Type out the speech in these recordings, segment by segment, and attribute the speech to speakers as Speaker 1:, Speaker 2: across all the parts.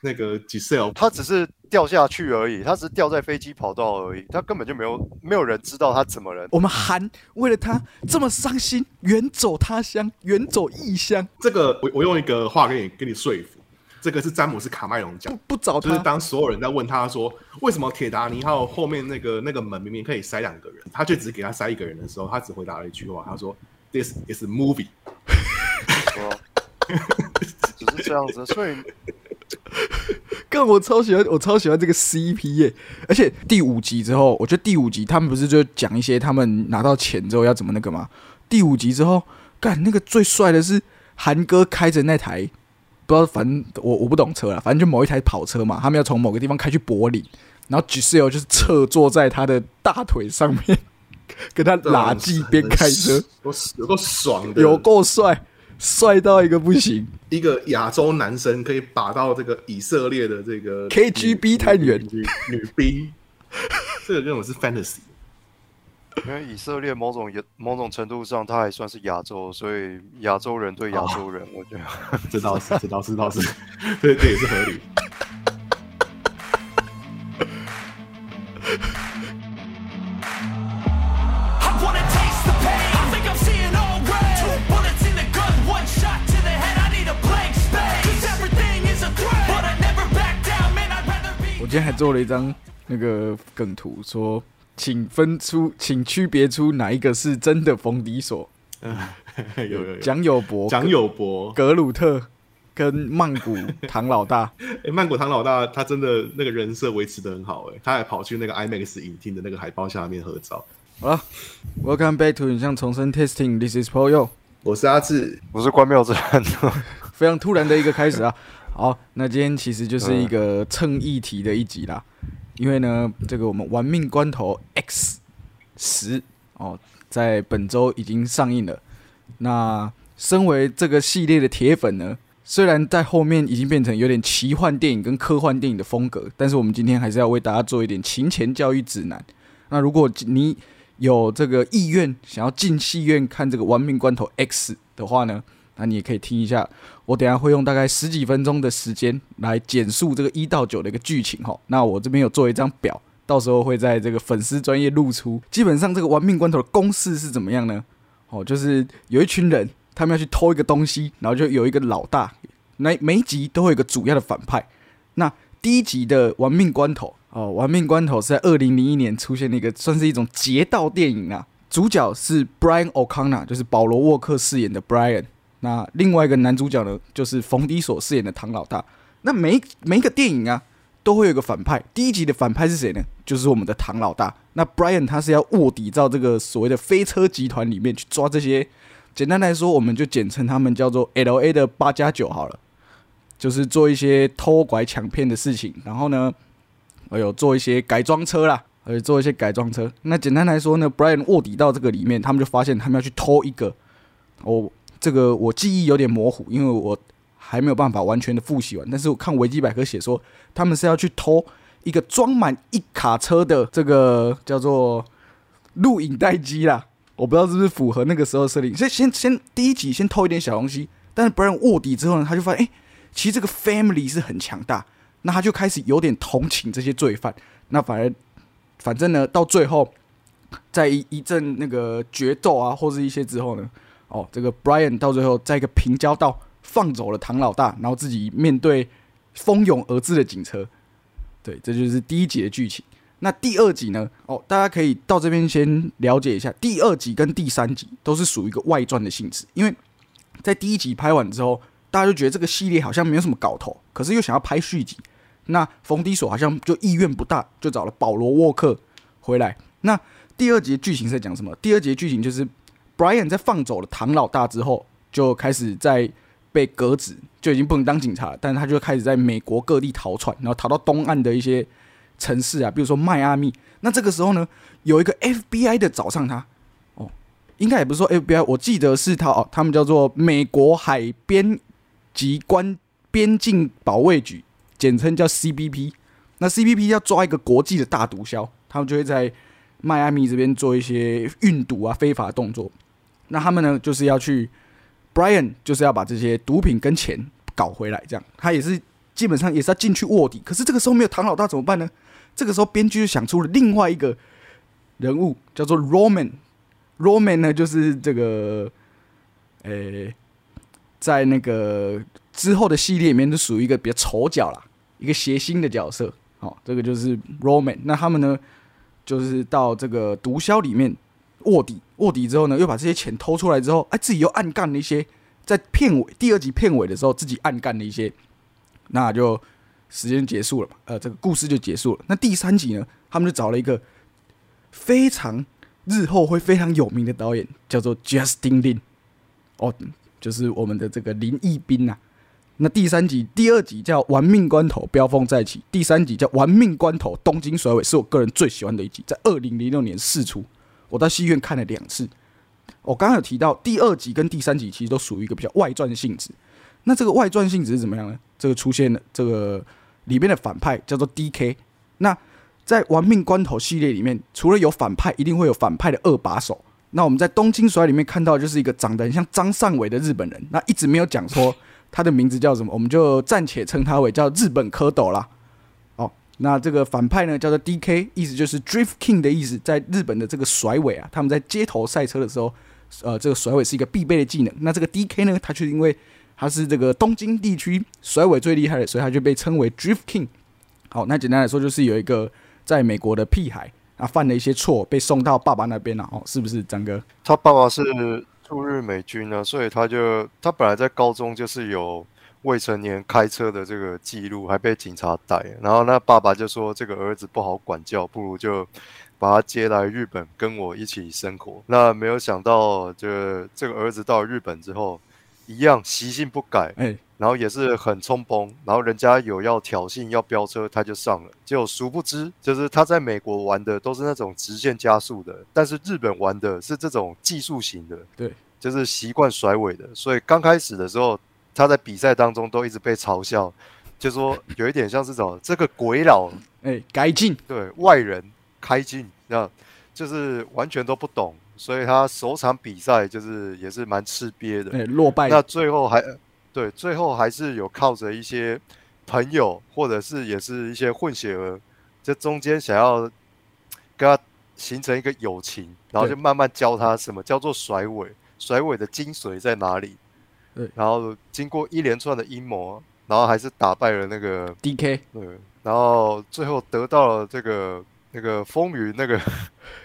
Speaker 1: 那个 Giselle，
Speaker 2: 他只是掉下去而已，他只是掉在飞机跑道而已，他根本就没有没有人知道他怎么了。
Speaker 3: 我们韩为了他这么伤心，远走他乡，远走异乡，
Speaker 1: 这个我我用一个话给你给你说服，这个是詹姆斯卡麦隆讲
Speaker 3: 不，不找
Speaker 1: 就是
Speaker 3: 他。
Speaker 1: 当所有人在问他说为什么铁达尼号后面那个那个门明明可以塞两个人，他却只给他塞一个人的时候，他只回答了一句话，他说 This is a movie。
Speaker 2: 是吧只是这样子，所以
Speaker 3: 干，我超喜欢，我超喜欢这个 CP 耶！而且第五集之后，我觉得第五集他们不是就讲一些他们拿到钱之后要怎么那个吗？第五集之后，干那个最帅的是韩哥开着那台，不知道，反正我我不懂车了，反正就某一台跑车嘛，他们要从某个地方开去柏林，然后 Giselle 就是侧坐在他的大腿上面，跟他拉锯边开车，
Speaker 1: 有有够爽的，
Speaker 3: 有够帅，帅到一个不行。
Speaker 1: 一个亚洲男生可以把到这个以色列的这个
Speaker 3: KGB 探员
Speaker 1: 女女兵，这个根本是 fantasy。
Speaker 2: 因为以色列某种某种程度上，他还算是亚洲，所以亚洲人对亚洲人，我觉得
Speaker 1: 这倒是，这倒是，这倒是，这这也是合理。
Speaker 3: 今天还做了一张那个梗图，说请分出，请区别出哪一个是真的冯迪索，
Speaker 1: 有有有，
Speaker 3: 蒋友柏、
Speaker 1: 蒋友柏，
Speaker 3: 格鲁特跟曼谷唐老大。
Speaker 1: 哎，曼谷唐老大他真的那个人设维持的很好，哎，他还跑去那个 IMAX 影厅的那个海报下面合照。
Speaker 3: 好了，Welcome back to 影像重生 Testing，This is Paul Yo。
Speaker 1: 我是阿志，
Speaker 2: 我是关庙之战。
Speaker 3: 非常突然的一个开始啊。好，那今天其实就是一个蹭议题的一集啦，因为呢，这个我们玩命关头 X 十哦，在本周已经上映了。那身为这个系列的铁粉呢，虽然在后面已经变成有点奇幻电影跟科幻电影的风格，但是我们今天还是要为大家做一点情前教育指南。那如果你有这个意愿想要进戏院看这个《玩命关头 X》的话呢，那你也可以听一下。我等下会用大概十几分钟的时间来简述这个一到九的一个剧情哈。那我这边有做一张表，到时候会在这个粉丝专业露出。基本上这个玩命关头的公式是怎么样呢？哦，就是有一群人，他们要去偷一个东西，然后就有一个老大。每每一集都会有一个主要的反派。那第一集的《玩命关头》哦，《玩命关头》是在二零零一年出现的一个算是一种劫盗电影啊。主角是 Brian O'Connor，就是保罗沃克饰演的 Brian。那另外一个男主角呢，就是冯迪所饰演的唐老大。那每每一个电影啊，都会有一个反派。第一集的反派是谁呢？就是我们的唐老大。那 Brian 他是要卧底到这个所谓的飞车集团里面去抓这些。简单来说，我们就简称他们叫做 L A 的八加九好了，就是做一些偷拐抢骗的事情。然后呢，还有做一些改装车啦，还有做一些改装车。那简单来说呢，Brian 卧底到这个里面，他们就发现他们要去偷一个。哦，这个我记忆有点模糊，因为我还没有办法完全的复习完。但是我看维基百科写说，他们是要去偷一个装满一卡车的这个叫做录影带机啦。我不知道是不是符合那个时候设定。先先先第一集先偷一点小东西，但是 Brian 卧底之后呢，他就发现，哎、其实这个 family 是很强大，那他就开始有点同情这些罪犯。那反而反正呢，到最后，在一一阵那个决斗啊，或是一些之后呢，哦，这个 Brian 到最后在一个平交道放走了唐老大，然后自己面对蜂拥而至的警车。对，这就是第一集的剧情。那第二集呢？哦，大家可以到这边先了解一下，第二集跟第三集都是属于一个外传的性质，因为在第一集拍完之后，大家就觉得这个系列好像没有什么搞头，可是又想要拍续集。那冯迪索好像就意愿不大，就找了保罗沃克回来。那第二集的剧情在讲什么？第二集的剧情就是 Brian 在放走了唐老大之后，就开始在被革职，就已经不能当警察，但是他就开始在美国各地逃窜，然后逃到东岸的一些城市啊，比如说迈阿密。那这个时候呢，有一个 FBI 的找上他，哦，应该也不是说 FBI，我记得是他哦，他们叫做美国海边及关边境保卫局，简称叫 CBP。那 CBP 要抓一个国际的大毒枭，他们就会在迈阿密这边做一些运毒啊、非法动作。那他们呢，就是要去 Brian，就是要把这些毒品跟钱搞回来，这样他也是基本上也是要进去卧底。可是这个时候没有唐老大怎么办呢？这个时候编剧就想出了另外一个人物，叫做 Roman。Roman 呢，就是这个，诶、在那个之后的系列里面，就属于一个比较丑角啦，一个谐星的角色。好、这个就是 Roman。那他们呢，就是到这个毒枭里面卧底，卧底之后呢，又把这些钱偷出来之后，哎，自己又暗干了一些，在片尾第二集片尾的时候，自己暗干了一些，那就时间结束了嘛，呃，这个故事就结束了。那第三集呢，他们就找了一个非常日后会非常有名的导演，叫做 Justin Lin，哦，就是我们的这个林毅斌呐、那第三集、第二集叫《玩命关头》，飙风再起；第三集叫《玩命关头》，东京甩尾，是我个人最喜欢的一集，在二零零六年试出，我到戏院看了两次。我刚刚有提到第二集跟第三集其实都属于一个比较外传性质。那这个外传性质是怎么样呢？这个出现了这个里面的反派叫做 D.K。那在《玩命关头》系列里面，除了有反派，一定会有反派的二把手。那我们在《东京甩》里面看到，就是一个长得很像张善伟的日本人，那一直没有讲说他的名字叫什么，我们就暂且称他为叫日本蝌蚪啦。那这个反派呢叫做 D.K，意思就是 Drift King 的意思，在日本的这个甩尾啊，他们在街头赛车的时候，呃，这个甩尾是一个必备的技能。那这个 D.K 呢，他却因为他是这个东京地区甩尾最厉害的，所以他就被称为 Drift King。好，那简单来说就是有一个在美国的屁孩啊，犯了一些错，被送到爸爸那边了。哦，是不是张哥？
Speaker 2: 他爸爸是驻日美军啊，所以他就他本来在高中就是有未成年开车的这个记录，还被警察逮。然后那爸爸就说这个儿子不好管教，不如就把他接来日本跟我一起生活。那没有想到，就这个儿子到了日本之后，一样习性不改，
Speaker 3: 哎、
Speaker 2: 然后也是很冲崩，然后人家有要挑衅要飙车，他就上了。结果殊不知，就是他在美国玩的都是那种直线加速的，但是日本玩的是这种技术型的，
Speaker 3: 对，
Speaker 2: 就是习惯甩尾的。所以刚开始的时候，他在比赛当中都一直被嘲笑，就说有一点像是什么这个鬼佬
Speaker 3: 哎、改进，
Speaker 2: 对外人开进，那就是完全都不懂，所以他首场比赛就是也是蛮吃瘪的。
Speaker 3: 哎、落败，
Speaker 2: 那最后还对，最后还是有靠着一些朋友，或者是也是一些混血儿，这中间想要跟他形成一个友情，然后就慢慢教他什么叫做甩尾，甩尾的精髓在哪里。
Speaker 3: 对
Speaker 2: 然后经过一连串的阴谋，然后还是打败了那个
Speaker 3: D.K.
Speaker 2: 对，然后最后得到了这个那个风云那个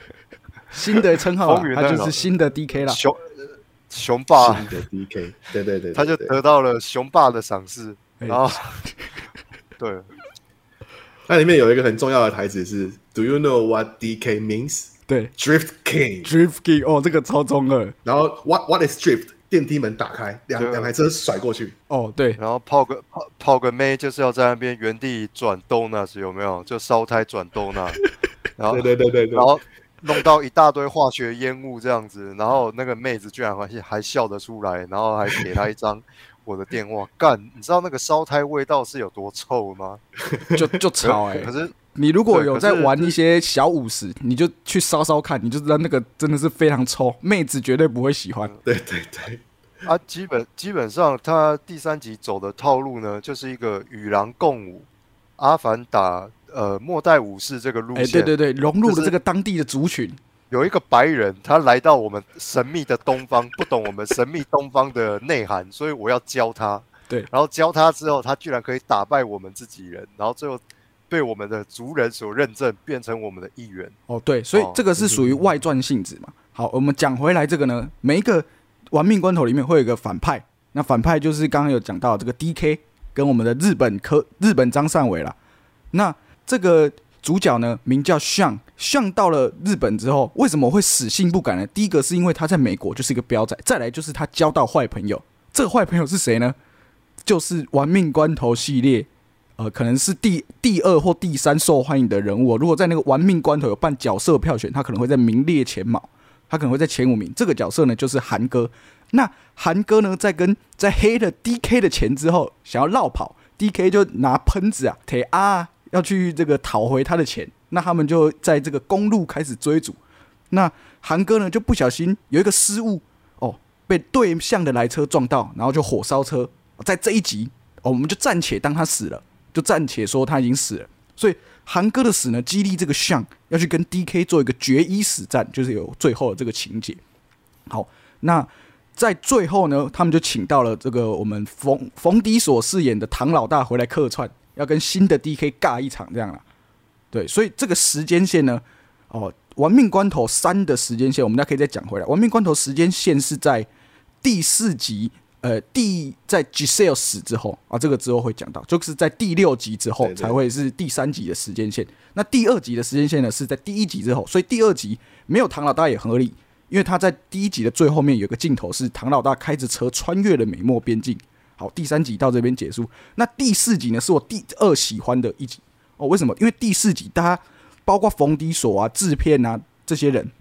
Speaker 3: 新的称号啊
Speaker 2: 风，云
Speaker 3: 他就是新的 D.K. 了。
Speaker 2: 熊熊霸，
Speaker 1: 新的 DK，对对对，
Speaker 2: 他就得到了熊霸的赏识，
Speaker 3: 哎
Speaker 2: 然后对。
Speaker 1: 那里面有一个很重要的台词是 “Do you know what DK means?
Speaker 3: 对
Speaker 1: Drift King。
Speaker 3: ，Drift King，哦，这个超中二。”
Speaker 1: 然后 “What What is drift？” 电梯门打开，两两台车甩过去。
Speaker 3: 哦，对，
Speaker 2: 然后泡个泡泡个妹，就是要在那边原地转 donuts 有没有？就烧胎转 donut，然后
Speaker 1: 对对对对对
Speaker 2: 然。后弄到一大堆化学烟雾这样子，然后那个妹子居然还还笑得出来，然后还给他一张我的电话。干，你知道那个烧胎味道是有多臭吗？
Speaker 3: 就就吵哎、
Speaker 2: 可是
Speaker 3: 你如果有在玩一些小五十，你就去烧烧看，你就知道那个真的是非常臭，妹子绝对不会喜欢。
Speaker 1: 对对对，
Speaker 2: 啊，基本基本上他第三集走的套路呢，就是一个与狼共舞，阿凡达呃末代武士这个路
Speaker 3: 哎、
Speaker 2: 线。
Speaker 3: 对对对，融入了这个当地的族群，
Speaker 2: 有一个白人，他来到我们神秘的东方，不懂我们神秘东方的内涵，所以我要教他。
Speaker 3: 对
Speaker 2: 然后教他之后，他居然可以打败我们自己人，然后最后被我们的族人所认证，变成我们的一员。
Speaker 3: 哦，对，所以
Speaker 2: 哦
Speaker 3: 这个是属于外传性质嘛。好，我们讲回来这个呢，每一个玩命关头里面会有一个反派，那反派就是刚刚有讲到这个 D.K. 跟我们的日本科日本张善伟啦。那这个主角呢，名叫向向到了日本之后，为什么会死性不改呢？第一个是因为他在美国就是一个标仔，再来就是他交到坏朋友。这个坏朋友是谁呢？就是《玩命关头》系列，呃，可能是第第二或第三受欢迎的人物、如果在那个《玩命关头》有办角色票选，他可能会在名列前茅，他可能会在前五名。这个角色呢，就是韩哥。那韩哥呢，在跟在黑了 D.K 的钱之后，想要绕跑，D.K 就拿喷子啊，铁啊，要去这个讨回他的钱。那他们就在这个公路开始追逐。那韩哥呢，就不小心有一个失误哦，被对向的来车撞到，然后就火烧车。在这一集，我们就暂且当他死了，就暂且说他已经死了。所以韩哥的死呢，激励这个象要去跟 DK 做一个决一死战，就是有最后的这个情节。好，那在最后呢，他们就请到了这个我们冯冯迪所饰演的唐老大回来客串，要跟新的 DK 尬一场这样啦。对，所以这个时间线呢，哦，玩命关头三的时间线，我们大家可以再讲回来。玩命关头时间线是在第四集，呃，第在 Giselle 死之后啊，这个之后会讲到，就是在第六集之后才会是第三集的时间线。那第二集的时间线呢，是在第一集之后，所以第二集没有唐老大也很合理，因为他在第一集的最后面有个镜头是唐老大开着车穿越了美墨边境。好，第三集到这边结束。那第四集呢，是我第二喜欢的一集哦。为什么？因为第四集大家包括冯迪索啊、制片啊这些人，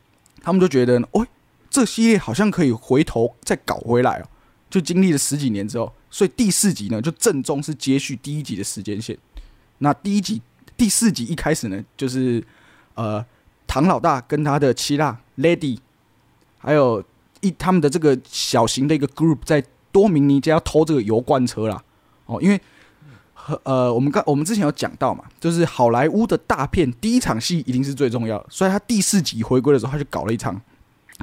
Speaker 3: 他们都觉得呢，哦，这系列好像可以回头再搞回来哦。就经历了十几年之后，所以第四集呢，就正宗是接续第一集的时间线。那第一集、第四集一开始呢，就是呃，唐老大跟他的七辣 Lady，还有一他们的这个小型的一个 group 在多明尼加偷这个油罐车啦。哦，因为呃，我们刚我们之前有讲到嘛，就是好莱坞的大片第一场戏一定是最重要的，所以他第四集回归的时候，他就搞了一场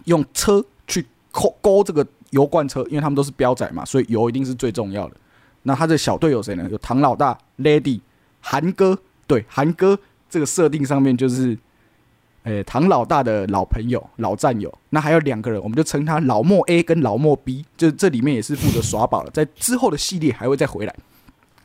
Speaker 3: 用车去勾勾这个油罐车，因为他们都是标仔嘛，所以油一定是最重要的。那他的小队有谁呢？有唐老大、Lady、韩哥。对，韩哥这个设定上面就是，诶、唐老大的老朋友、老战友。那还有两个人，我们就称他老莫 A 跟老莫 B，就这里面也是负责耍宝了，在之后的系列还会再回来。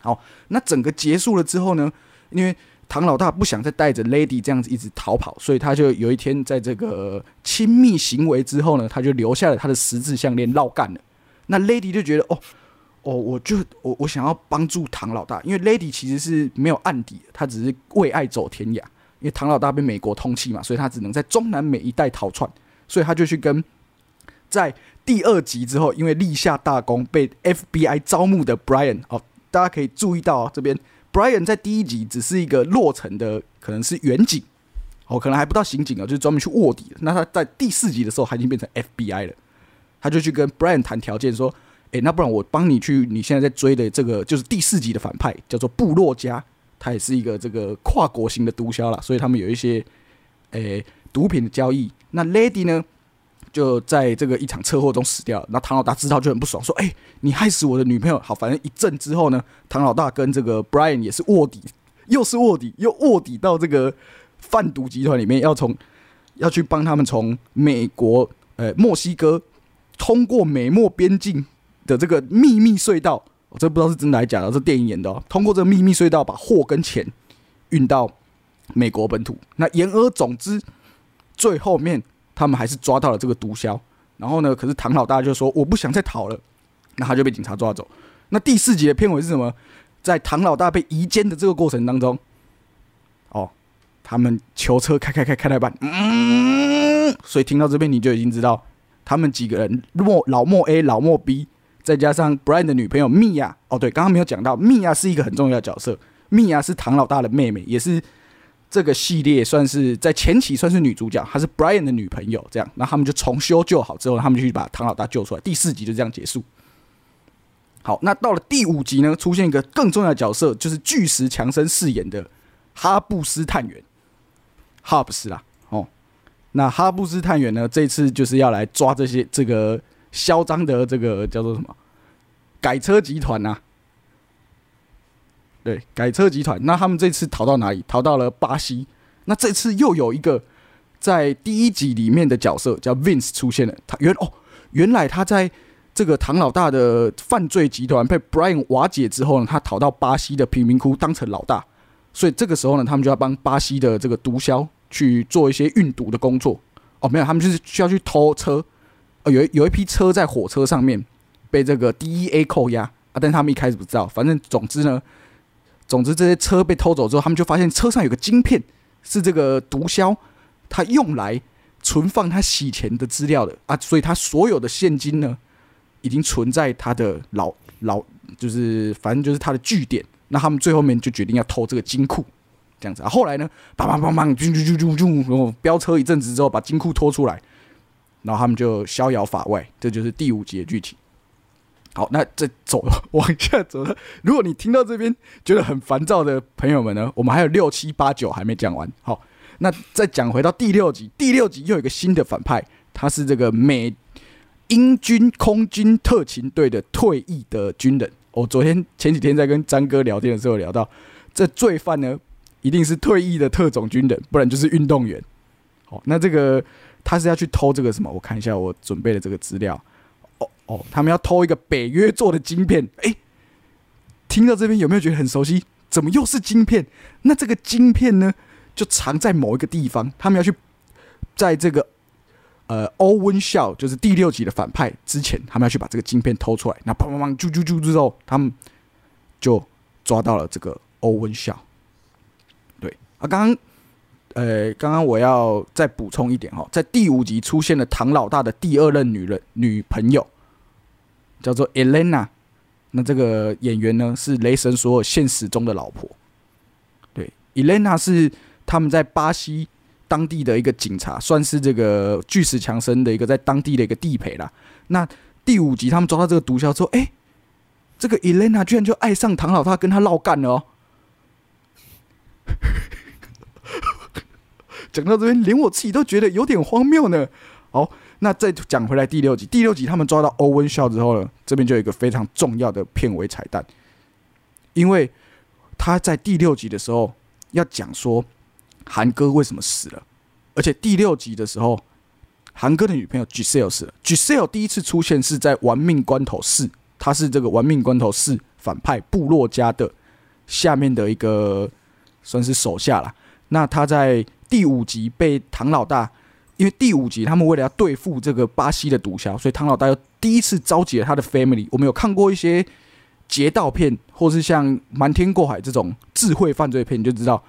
Speaker 3: 好，那整个结束了之后呢，因为唐老大不想再带着 Lady 这样子一直逃跑，所以他就有一天在这个亲密行为之后呢，他就留下了他的十字项链绕干了。那 Lady 就觉得哦哦，我就我我想要帮助唐老大，因为 Lady 其实是没有案底的，他只是为爱走天涯。因为唐老大被美国通缉嘛，所以他只能在中南美一带逃窜，所以他就去跟在第二集之后，因为立下大功被 FBI 招募的 Brian 哦，大家可以注意到，这边 Brian 在第一集只是一个落成的，可能是远景哦，可能还不到刑警哦，就是专门去卧底的。那他在第四集的时候，他已经变成 FBI 了，他就去跟 Brian 谈条件说，诶，那不然我帮你去你现在在追的这个就是第四集的反派，叫做部落家，他也是一个这个跨国型的毒枭啦，所以他们有一些诶毒品的交易。那 Lady 呢，就在这个一场车祸中死掉。那唐老大知道就很不爽，说：“哎、你害死我的女朋友。”好，反正一阵之后呢，唐老大跟这个 Brian 也是卧底，又是卧底，又卧底到这个贩毒集团里面，要从要去帮他们从美国呃墨西哥通过美墨边境的这个秘密隧道，我这不知道是真的还是假的，这电影演的哦。通过这个秘密隧道，把货跟钱运到美国本土。那言而总之，最后面他们还是抓到了这个毒枭。然后呢，可是唐老大就说我不想再逃了，那他就被警察抓走。那第四集的片尾是什么？在唐老大被移监的这个过程当中，哦，他们囚车开开开开到一半，嗯，所以听到这边你就已经知道，他们几个人莫老莫 A、老莫 B，再加上 Brian 的女朋友米娅，哦，对，刚刚没有讲到，米娅是一个很重要的角色，米娅是唐老大的妹妹，也是这个系列算是在前期算是女主角，她是 Brian 的女朋友，这样，那他们就重修旧好之后，他们就去把唐老大救出来，第四集就这样结束。好，那到了第五集呢，出现一个更重要的角色，就是巨石强森饰演的哈布斯探员，哈布斯啦，哦，那哈布斯探员呢，这次就是要来抓这些这个嚣张的这个叫做什么改车集团呐、对，改车集团。那他们这次逃到哪里？逃到了巴西。那这次又有一个在第一集里面的角色叫 Vince 出现了。他原哦，原来他在这个唐老大的犯罪集团被 Brian 瓦解之后呢，他逃到巴西的贫民窟当成老大。所以这个时候呢，他们就要帮巴西的这个毒枭去做一些运毒的工作。哦，没有，他们就是需要去偷车。哦，有有一批车在火车上面被这个 DEA 扣押啊，但他们一开始不知道。反正总之呢，总之这些车被偷走之后，他们就发现车上有个晶片是这个毒枭他用来存放他洗钱的资料的啊，所以他所有的现金呢，已经存在他的老老就是反正就是他的据点。那他们最后面就决定要偷这个金库，这样子啊。后来呢，梆梆梆梆，啾啾啾啾啾，然后飙车一阵子之后，把金库拖出来，然后他们就逍遥法外。这就是第五集的剧情。好，那再走往下走了。如果你听到这边觉得很烦躁的朋友们呢，我们还有六七八九还没讲完。好，那再讲回到第六集，第六集又有一个新的反派，他是这个美英军空军特勤队的退役的军人。我昨天前几天在跟张哥聊天的时候聊到，这罪犯呢一定是退役的特种军人，不然就是运动员。好，那这个他是要去偷这个什么？我看一下我准备的这个资料。哦，他们要偷一个北约做的晶片。诶，听到这边有没有觉得很熟悉？怎么又是晶片？那这个晶片呢，就藏在某一个地方。他们要去在这个呃欧温孝，就是第六集的反派之前，他们要去把这个晶片偷出来。那砰砰砰，啾啾啾之后，他们就抓到了这个欧温孝。对啊，刚刚呃，刚刚我要再补充一点哈，在第五集出现了唐老大的第二任女人女朋友，叫做 Elena。那这个演员呢是雷神索尔现实中的老婆。对，Elena 是他们在巴西当地的一个警察，算是这个巨石强森的一个在当地的一个地陪啦。那第五集他们抓到这个毒枭之后，哎、这个 Elena 居然就爱上唐老大，跟他闹干了哦。讲到这边，连我自己都觉得有点荒谬呢。好，那再讲回来第六集，第六集他们抓到欧文孝之后呢，这边就有一个非常重要的片尾彩蛋，因为他在第六集的时候要讲说韩哥为什么死了，而且第六集的时候，韩哥的女朋友 Giselle 死了。Giselle 第一次出现是在《玩命关头四》，他是这个《玩命关头四》反派部落家的下面的一个算是手下啦。那他在第五集被唐老大，因为第五集他们为了要对付这个巴西的毒枭，所以唐老大又第一次召集了他的 family。我们有看过一些劫盗片，或是像《瞒天过海》这种智慧犯罪片，你就知道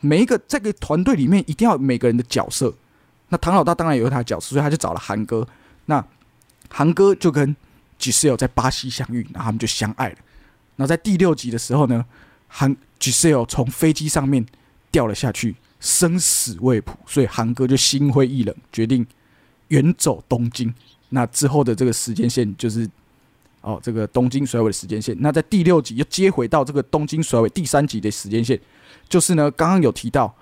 Speaker 3: 每一个这个团队里面一定要有每个人的角色。那唐老大当然有他的角色，所以他就找了韩哥。那韩哥就跟 Giselle 在巴西相遇，然后他们就相爱了。然后在第六集的时候呢，韩 Giselle 从飞机上面掉了下去，生死未卜，所以韩哥就心灰意冷，决定远走东京。那之后的这个时间线就是哦，这个东京甩尾的时间线。那在第六集又接回到这个东京甩尾第三集的时间线，就是呢，刚刚有提到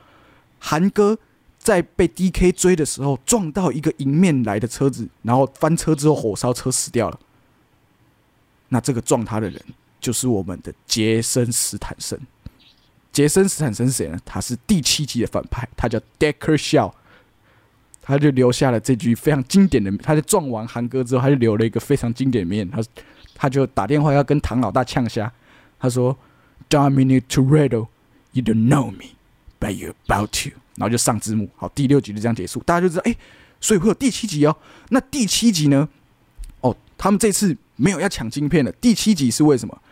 Speaker 3: 韩哥在被 DK 追的时候撞到一个迎面来的车子，然后翻车之后火烧车死掉了。那这个撞他的人就是我们的杰森斯坦森。杰森斯坦森是谁呢？他是第七集的反派，他叫 Decker Shaw。他就留下了这句非常经典的，他在撞完韩哥之后，他就留了一个非常经典的面，他他就打电话要跟唐老大呛虾，他说：“Dominic Toretto, you don't know me, but you about to。”然后就上字幕，好，第六集就这样结束，大家就知道，哎、所以会有第七集哦。那第七集呢？哦，他们这次没有要抢晶片了。第七集是为什么？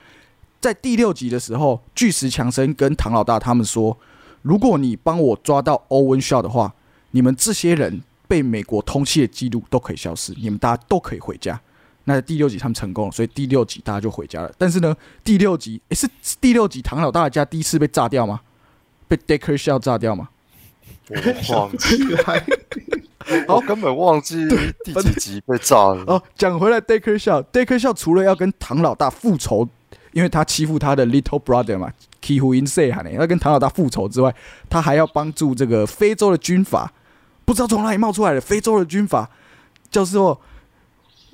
Speaker 3: 在第六集的时候，巨石强森跟唐老大他们说，如果你帮我抓到欧文肖的话，你们这些人被美国通缉的记录都可以消失，你们大家都可以回家。那在第六集他们成功了，所以第六集大家就回家了。但是呢，第六集诶是是第六集唐老大的家第一次被炸掉吗？被 Decker Shell 炸掉吗？
Speaker 2: 我忘记，
Speaker 1: 起来，
Speaker 2: 我根本忘记第几集被炸了。
Speaker 3: 哦，讲回来，Decker Shaw，Decker Shaw 除了要跟唐老大复仇，因为他欺负他的 little brother 嘛 k i h u In Say 呢，要跟唐老大复仇之外，他还要帮助这个非洲的军阀，不知道从哪里冒出来的非洲的军阀，叫做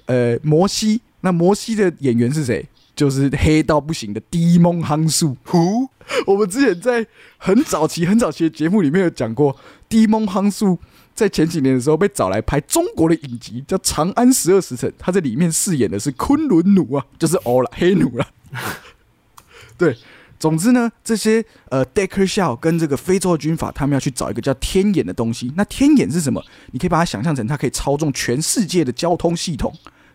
Speaker 3: 呃摩西。那摩西的演员是谁？就是黑到不行的迪蒙夯素。
Speaker 2: 胡
Speaker 3: 我们之前在很早期、很早期的节目里面有讲过，迪蒙夯树在前几年的时候被找来拍中国的影集，叫《长安十二时辰》，他在里面饰演的是昆仑奴啊，就是欧了黑奴了。对，总之呢，这些呃 Decker Shaw 跟这个非洲的军阀，他们要去找一个叫天眼的东西。那天眼是什么？你可以把它想象成它可以操纵全世界的交通系统，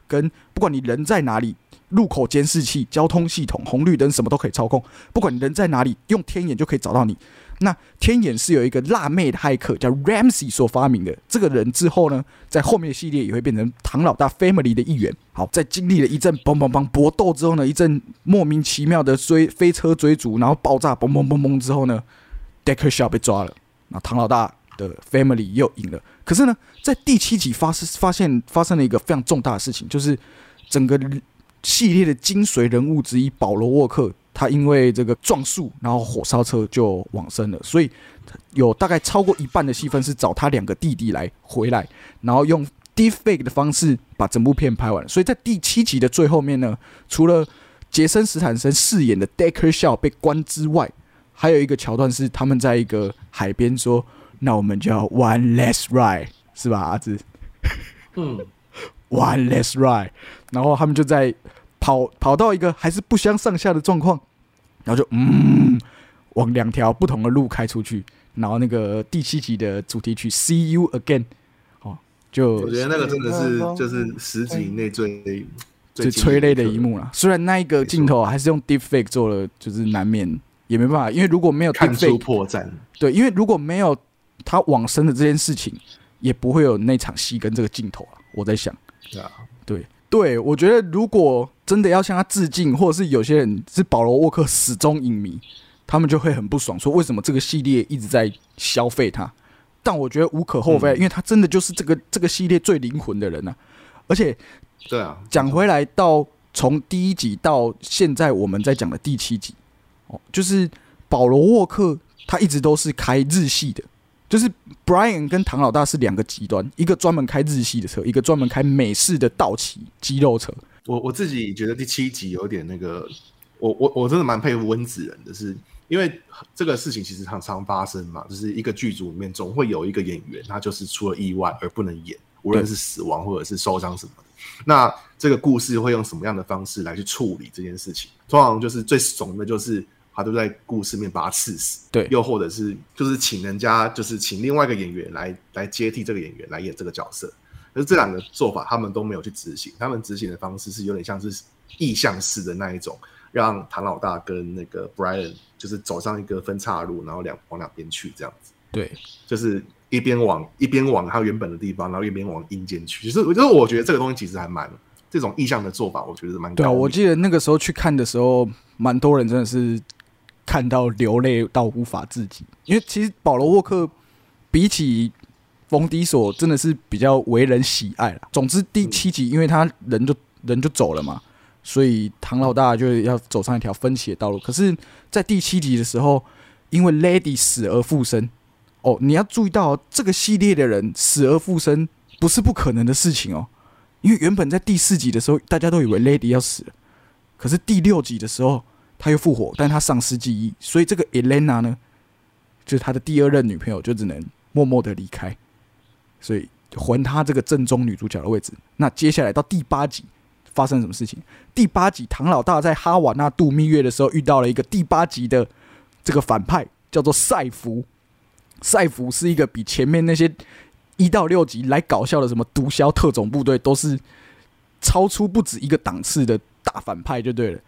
Speaker 3: 跟不管你人在哪里。路口监视器、交通系统、红绿灯什么都可以操控，不管你人在哪里，用天眼就可以找到你。那天眼是有一个辣妹的骇客叫 Ramsey 所发明的，这个人之后呢，在后面的系列也会变成唐老大 Family 的一员。好，在经历了一阵嘣嘣嘣搏斗之后呢，一阵莫名其妙的追飞车追逐，然后爆炸嘣嘣嘣嘣之后呢，Decker 小被抓了，那唐老大的 Family 又赢了。可是呢，在第七集发生发现发生了一个非常重大的事情，就是整个系列的精髓人物之一保罗沃克，他因为这个撞树，然后火烧车就往生了，所以有大概超过一半的戏份是找他两个弟弟来回来，然后用 deepfake 的方式把整部片拍完。所以在第七集的最后面呢，除了杰森·斯坦森饰演的 Decker Shaw 被关之外，还有一个桥段是他们在一个海边说：“那我们就要 one less ride，是吧，阿志
Speaker 1: 嗯？
Speaker 3: one less ride。”然后他们就在跑跑到一个还是不相上下的状况，然后就嗯往两条不同的路开出去，然后那个第七集的主题曲《See You Again》哦，就
Speaker 1: 我觉得那个真的是就是十集以内最
Speaker 3: 最催泪的一幕了。虽然那一个镜头还是用 deepfake 做了，就是难免也没办法，因为如果没有
Speaker 1: 看出
Speaker 3: deepfake，
Speaker 1: 破绽。
Speaker 3: 对，因为如果没有他往生的这件事情，也不会有那场戏跟这个镜头啊。我在想，
Speaker 1: 对啊，
Speaker 3: 对对，我觉得如果真的要向他致敬，或者是有些人是保罗沃克始终影迷，他们就会很不爽，说为什么这个系列一直在消费他？但我觉得无可厚非，
Speaker 1: 嗯
Speaker 3: 因为他真的就是这个这个系列最灵魂的人啊，而且
Speaker 1: 对啊，
Speaker 3: 讲回来，到从第一集到现在我们在讲的第七集，哦，就是保罗沃克他一直都是开日系的，就是 Brian 跟唐老大是两个极端，一个专门开日系的车，一个专门开美式的道奇肌肉车。
Speaker 1: 我我自己觉得第七集有点那个，我我我真的蛮佩服温子仁的是，因为这个事情其实常常发生嘛，就是一个剧组里面总会有一个演员，他就是出了意外而不能演，无论是死亡或者是受伤什么的。那这个故事会用什么样的方式来去处理这件事情？通常就是最怂的就是他都在故事面把他刺死，
Speaker 3: 对
Speaker 1: 又或者是就是请人家就是请另外一个演员来来接替这个演员来演这个角色。可是这两个做法他们都没有去执行，他们执行的方式是有点像是意向式的那一种，让唐老大跟那个 Brian 就是走上一个分岔路，然后两往两边去这样子，
Speaker 3: 对，
Speaker 1: 就是一边往一边往他原本的地方，然后一边往阴间去。就是就是我觉得这个东西其实还蛮这种意向的做法，我觉得蛮
Speaker 3: 对啊，我记得那个时候去看的时候，蛮多人真的是看到流泪到无法自己，因为其实保罗沃克比起冯迪索真的是比较为人喜爱了。总之第七集，因为他人就人就走了嘛，所以唐老大就要走上一条分歧的道路。可是，在第七集的时候，因为 Lady 死而复生，哦，你要注意到哦这个系列的人死而复生不是不可能的事情哦。因为原本在第四集的时候，大家都以为 Lady 要死了，可是第六集的时候他又复活，但他丧失记忆，所以这个 Elena 呢，就是他的第二任女朋友，就只能默默的离开，所以还他这个正宗女主角的位置。那接下来到第八集发生什么事情？第八集唐老大在哈瓦那度蜜月的时候遇到了一个第八集的这个反派，叫做赛弗。赛弗是一个比前面那些一到六集来搞笑的什么毒枭特种部队都是超出不止一个档次的大反派就对了。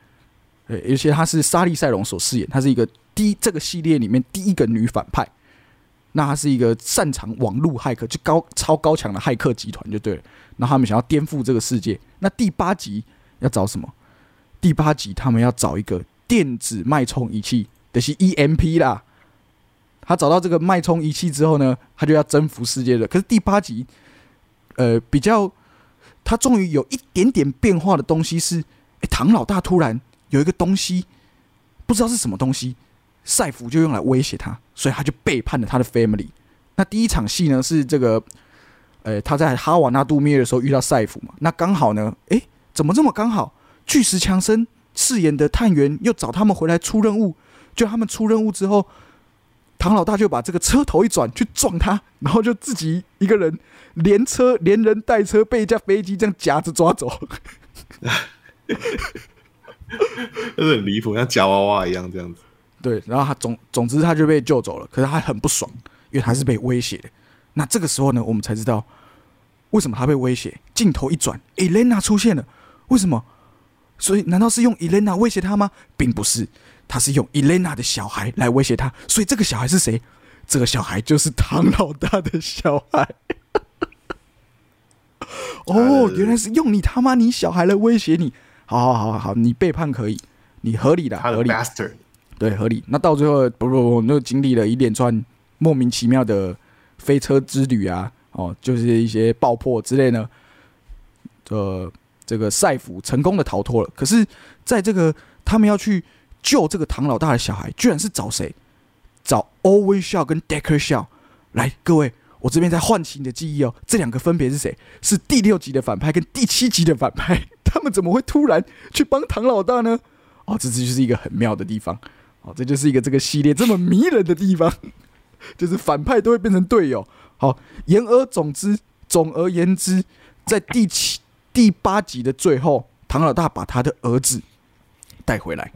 Speaker 3: 对，而且他是莎莉赛隆所饰演，他是一个第这个系列里面第一个女反派。那他是一个擅长网络骇客，就高超高强的骇客集团就对了。那他们想要颠覆这个世界。那第八集要找什么？第八集他们要找一个电子脉冲仪器，的、是 EMP 啦。他找到这个脉冲仪器之后呢，他就要征服世界了。可是第八集，呃，比较他终于有一点点变化的东西是，唐老大突然有一个东西，不知道是什么东西，赛弗就用来威胁他，所以他就背叛了他的 family。那第一场戏呢是这个，呃，他在哈瓦那度蜜月的时候遇到赛弗嘛，那刚好呢，哎，怎么这么刚好？巨石强森饰演的探员又找他们回来出任务，就他们出任务之后。唐老大就把这个车头一转去撞他，然后就自己一个人连车连人带车被一架飞机这样夹着抓走。
Speaker 1: 就是很离谱，像夹娃娃一样这样子。
Speaker 3: 对，然后他总总之他就被救走了，可是他很不爽，因为他是被威胁的。那这个时候呢，我们才知道为什么他被威胁。镜头一转，Elena 出现了，为什么？所以难道是用 Elena 威胁他吗？并不是，他是用 Elena 的小孩来威胁他。所以这个小孩是谁？这个小孩就是唐老大的小孩。哦，原来是用你他妈你小孩来威胁你。好好好好好，你背叛可以，你合理的，合理。对，合理。那到最后，不不不，那经历了一连串莫名其妙的飞车之旅啊，哦，就是一些爆破之类呢。呃，这个赛弗成功的逃脱了。可是，在这个他们要去救这个唐老大的小孩，居然是找谁？找 Owen Shaw 跟 Decker Shaw。来，各位，我这边在唤起你的记忆哦，这两个分别是谁？是第六集的反派跟第七集的反派，他们怎么会突然去帮唐老大呢？哦，这这就是一个很妙的地方。哦，这就是一个这个系列这么迷人的地方，就是反派都会变成队友。好，言而总之，总而言之，在第七、第八集的最后，唐老大把他的儿子带回来，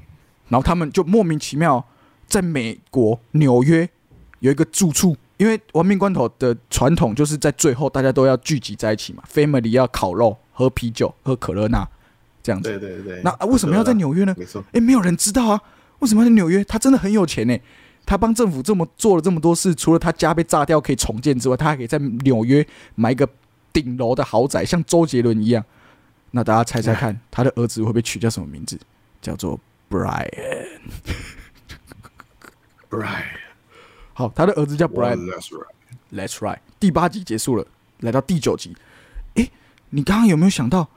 Speaker 3: 然后他们就莫名其妙在美国纽约有一个住处，因为亡命关头的传统就是在最后大家都要聚集在一起嘛，family 要烤肉、喝啤酒、喝可乐那这样子。
Speaker 1: 对对对。
Speaker 3: 那、啊、为什么要在纽约呢？
Speaker 1: 没错，
Speaker 3: 诶，没有人知道啊。为什么要在纽约？他真的很有钱呢。他帮政府这么做了这么多事，除了他家被炸掉可以重建之外，他还可以在纽约买一个顶楼的豪宅，像周杰伦一样。那大家猜猜看，他的儿子会不会取叫什么名字？叫做 Brian。
Speaker 1: Right，
Speaker 3: 好，他的儿子叫
Speaker 1: Brian
Speaker 3: Brian。
Speaker 1: that's right。
Speaker 3: That's right。第八集结束了，来到第九集。诶，你刚刚有没有想到，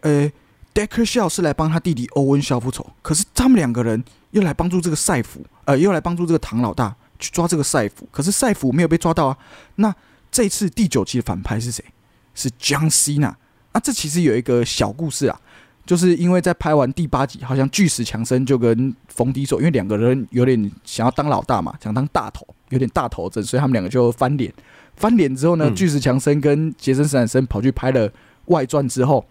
Speaker 3: 呃，Decker Shaw 是来帮他弟弟欧文肖复仇，可是他们两个人又来帮助这个赛弗，呃，又来帮助这个唐老大去抓这个赛弗，可是赛弗没有被抓到啊。那这次第九集的反派是谁？是 John Cena。啊，这其实有一个小故事啊，就是因为在拍完第八集，好像巨石强森就跟冯迪索，因为两个人有点想要当老大嘛，想当大头，有点大头症，所以他们两个就翻脸。翻脸之后呢，
Speaker 1: 嗯
Speaker 3: 巨石强森跟杰森斯坦森跑去拍了外传之后，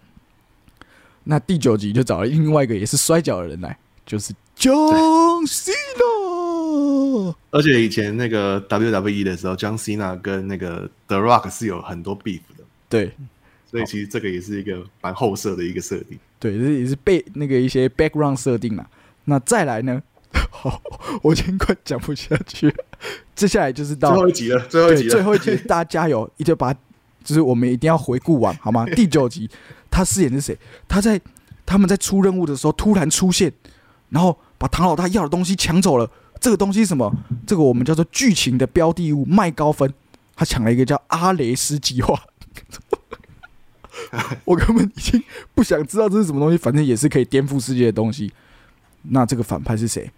Speaker 3: 那第九集就找了另外一个也是摔跤的人来，就是 John Cena。
Speaker 1: 而且以前那个 WWE 的时候，John Cena 跟那个 The Rock 是有很多 beef 的，
Speaker 3: 对
Speaker 1: 所以其实这个也是一个蛮后设的一个设定。
Speaker 3: 对，这也是背那个一些 background 设定嘛。那再来呢？好，我已经快讲不下去了。接下来就是到
Speaker 1: 最后一集了，最后一集了，
Speaker 3: 最后一集，大家加油！一定要把，就是我们一定要回顾完，好吗？第九集，他饰演的是谁？他在他们在出任务的时候突然出现，然后把唐老大要的东西抢走了。这个东西是什么？这个我们叫做剧情的标的物，麦高芬。他抢了一个叫阿雷斯计划。我根本已经不想知道这是什么东西，反正也是可以颠覆世界的东西。那这个反派是谁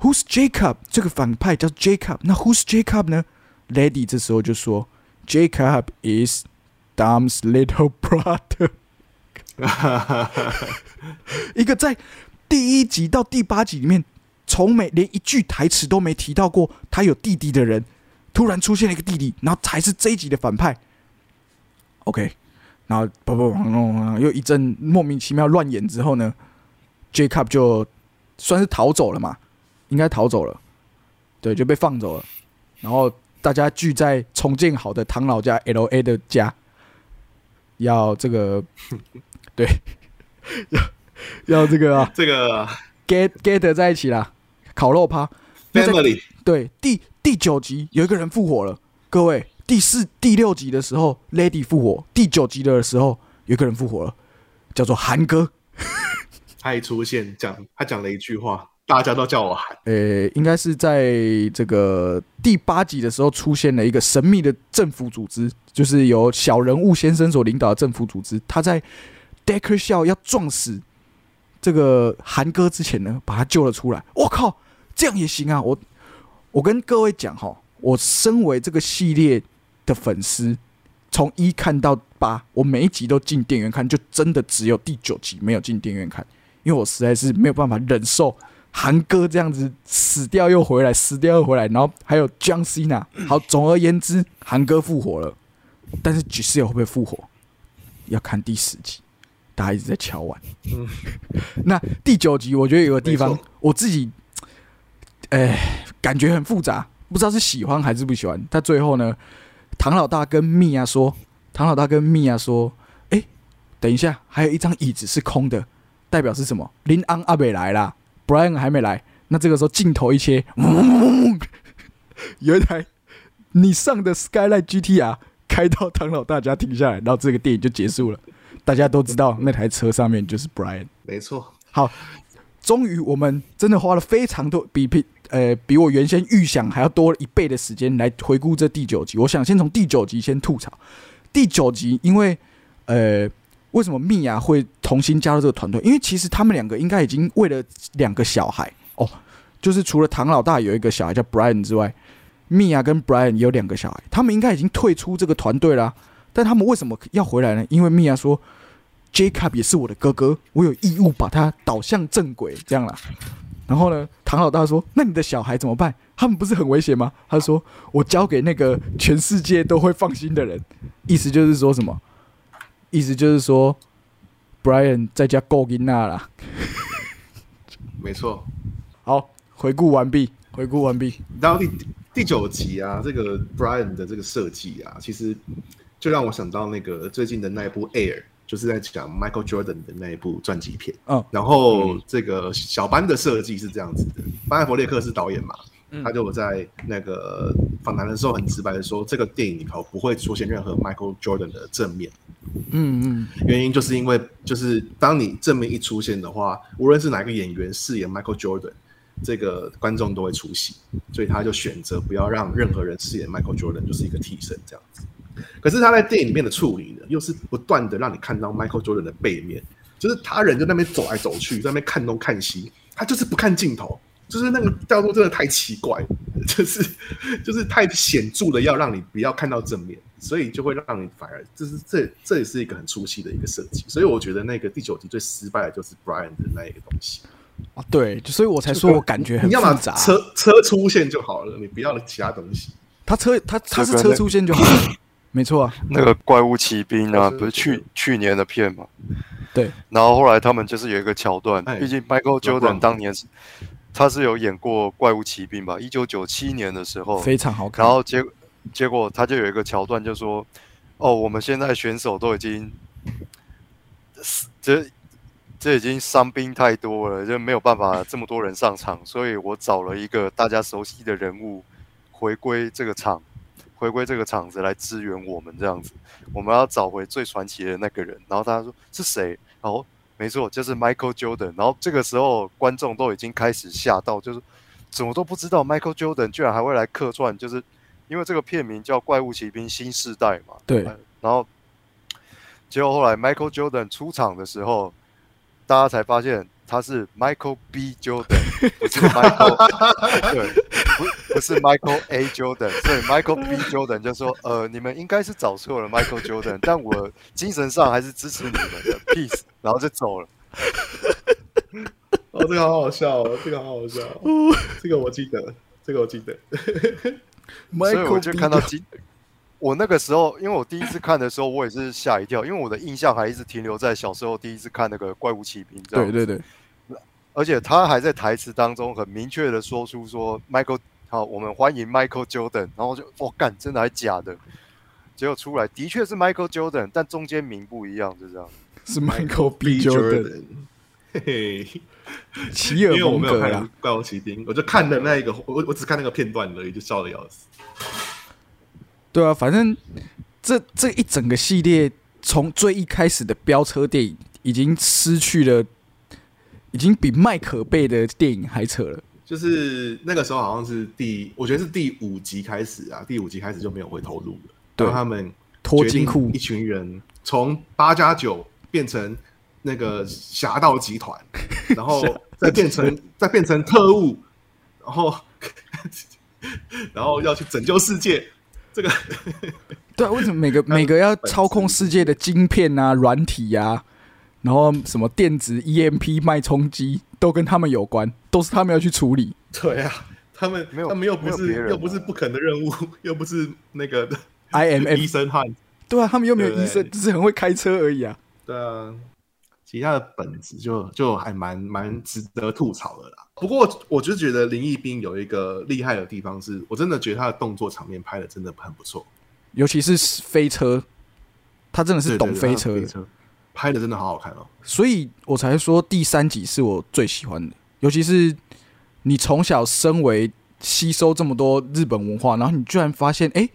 Speaker 3: ？Who's Jacob？这个反派叫 Jacob。那 Who's Jacob 呢？Lady 这时候就说：“Jacob is Dom's little brother。”一个在第一集到第八集里面，从没连一句台词都没提到过他有弟弟的人，突然出现了一个弟弟，然后才是这一集的反派。OK，然后不不不，又一阵莫名其妙乱演之后呢，Jacob 就算是逃走了嘛，应该逃走了，对，就被放走了。然后大家聚在重建好的唐老家 L A 的家，要这个，对，要 要这个、啊、
Speaker 1: 这个
Speaker 3: get get 在一起啦，烤肉趴。在
Speaker 1: family
Speaker 3: 对，第第九集有一个人复活了，各位，第四、第六集的时候，Lady 复活；第九集的时候，有一个人复活了，叫做韩哥。
Speaker 1: 他一出现讲，他讲了一句话，大家都叫我韩。
Speaker 3: 呃，应该是在这个第八集的时候出现了一个神秘的政府组织，就是由小人物先生所领导的政府组织。他在 Decker 笑要撞死这个韩哥之前呢，把他救了出来。我靠，这样也行啊！我我跟各位讲哈，我身为这个系列的粉丝，从一看到八，我每一集都进电影院看，就真的只有第九集没有进电影院看，因为我实在是没有办法忍受韩哥这样子死掉又回来，死掉又回来，然后还有 John Cena。好，总而言之，韩哥复活了，但是 g i 会不会复活，要看第十集。大家一直在敲碗。那第九集，我觉得有个地方我自己，哎、感觉很复杂，不知道是喜欢还是不喜欢。他最后呢，唐老大跟蜜娅说，唐老大跟蜜娅说，哎、等一下，还有一张椅子是空的，代表是什么？林安阿北来啦，Brian 还没来。那这个时候镜头一切，有一台你上的 Skyline GTR 开到唐老大家停下来，然后这个电影就结束了。大家都知道那台车上面就是 Brian。
Speaker 1: 没错，
Speaker 3: 好，终于我们真的花了非常多，比比呃比我原先预想还要多一倍的时间来回顾这第九集。我想先从第九集先吐槽。第九集，因为呃，为什么米娅会重新加入这个团队？因为其实他们两个应该已经为了两个小孩哦，就是除了唐老大有一个小孩叫 Brian 之外，米娅跟 Brian 也有两个小孩，他们应该已经退出这个团队啦。但他们为什么要回来呢？因为米娅说，Jacob 也是我的哥哥，我有义务把他导向正轨，这样啦。然后呢，唐老大说：“那你的小孩怎么办？他们不是很危险吗？”他说：“我交给那个全世界都会放心的人。”意思就是说什么？意思就是说，Brian 在家够金娜啦。
Speaker 1: 没错。
Speaker 3: 好，回顾完毕，回顾完毕。
Speaker 1: 然后第第九集啊，这个 Brian 的这个设计啊，其实就让我想到那个最近的那一部 Air，就是在讲 Michael Jordan 的那一部传记片。
Speaker 3: 嗯
Speaker 1: 然后这个小班的设计是这样子的，班艾弗列克是导演嘛，他就在那个访谈的时候很直白的说，这个电影里头不会出现任何 Michael Jordan 的正面，
Speaker 3: 嗯嗯，
Speaker 1: 原因就是因为就是当你正面一出现的话，无论是哪个演员饰演 Michael Jordan，这个观众都会出戏，所以他就选择不要让任何人饰演 Michael Jordan，就是一个替身这样子。可是他在电影里面的处理呢，又是不断的让你看到 Michael Jordan 的背面，就是他人就在那边走来走去，在那边看东看西，他就是不看镜头，就是那个调度真的太奇怪，就是就是太显著的要让你不要看到正面，所以就会让你反而就是这这也是一个很出戏的一个设计，所以我觉得那个第九集最失败的就是 Brian 的那一个东西，
Speaker 3: 啊，对，所以我才说我感觉很
Speaker 1: 你要么
Speaker 3: 复杂。
Speaker 1: 车车出现就好了，你不要其他东西。
Speaker 3: 他车他他是车出现就好了，没错啊，
Speaker 2: 那个怪物骑兵啊，不是去去年的片嘛？
Speaker 3: 对，
Speaker 2: 然后后来他们就是有一个桥段
Speaker 1: 哎，
Speaker 2: 毕竟 Michael Jordan 当年是他是有演过怪物骑兵吧？一九九七年的时候，
Speaker 3: 非常好看。
Speaker 2: 然后结结果他就有一个桥段，就说：“哦，我们现在选手都已经死这这已经伤兵太多了，就没有办法这么多人上场，所以我找了一个大家熟悉的人物回归这个场，回归这个场子来支援我们这样子。我们要找回最传奇的那个人。”然后大家说：“是谁？”哦，没错，就是 Michael Jordan。然后这个时候观众都已经开始吓到，就是怎么都不知道 Michael Jordan 居然还会来客串，就是因为这个片名叫《怪物骑兵新世代》嘛。
Speaker 3: 对
Speaker 2: 呃然后结果后来 Michael Jordan 出场的时候，大家才发现他是 Michael B Jordan，不是 Michael，对，是 Michael A Jordan，所以 Michael B Jordan 就说，呃，你们应该是找错了 Michael Jordan，但我精神上还是支持你们的，peace，然后就走了。
Speaker 1: 哦，这个好好笑哦，这个好好笑哦，这个我记得，这个我记得。
Speaker 2: 所以我
Speaker 3: Michael
Speaker 2: 就看到今，我那个时候，因为我第一次看的时候，我也是吓一跳，因为我的印象还一直停留在小时候第一次看那个怪物骑兵这样。
Speaker 3: 对对对，
Speaker 2: 而且他还在台词当中很明确的说出说 Michael 好，我们欢迎 Michael Jordan，然后就我干，真的还假的？结果出来的确是 Michael Jordan，但中间名不一样，就这样。
Speaker 3: 是 Michael B Jordan，
Speaker 1: 嘿 嘿，
Speaker 3: 奇
Speaker 1: 因为我
Speaker 3: 尔蒙格
Speaker 1: 没有看
Speaker 3: 啦。
Speaker 1: 怪物奇兵，我就看的那一个，我我只看那个片段而已，就笑的要死。
Speaker 3: 对啊，反正这这一整个系列，从最一开始的飙车电影，已经失去了，已经比麦可贝的电影还扯了。
Speaker 1: 就是那个时候好像是第，我觉得是第五集开始啊，第五集开始就没有回头路了。
Speaker 3: 对
Speaker 1: 他们
Speaker 3: 脱金库
Speaker 1: 一群人从八加九变成那个侠盗集团，然后再变成再变成特务，然后 然后要去拯救世界。这个
Speaker 3: 对啊，为什么每个 每个要操控世界的晶片啊、软体啊，然后什么电子 EMP 脉冲机都跟他们有关，都是他们要去处理。
Speaker 1: 对啊，他们
Speaker 2: 没有
Speaker 1: 他们又不是又不是不可能的任务，又不是那个
Speaker 3: IMF
Speaker 1: 医生汉。
Speaker 3: 对啊，他们又没有
Speaker 1: 对
Speaker 3: 医生，只是很会开车而已啊。
Speaker 1: 对啊，其他的本子就就还蛮蛮值得吐槽的啦。不过我就觉得林毅斌有一个厉害的地方是，我真的觉得他的动作场面拍的真的很不错，
Speaker 3: 尤其是飞车，他真的是懂
Speaker 1: 对对对他的
Speaker 3: 飞车的，
Speaker 1: 飞车拍的真的好好看哦。
Speaker 3: 所以我才说第三集是我最喜欢的。尤其是你从小身为吸收这么多日本文化，然后你居然发现，哎、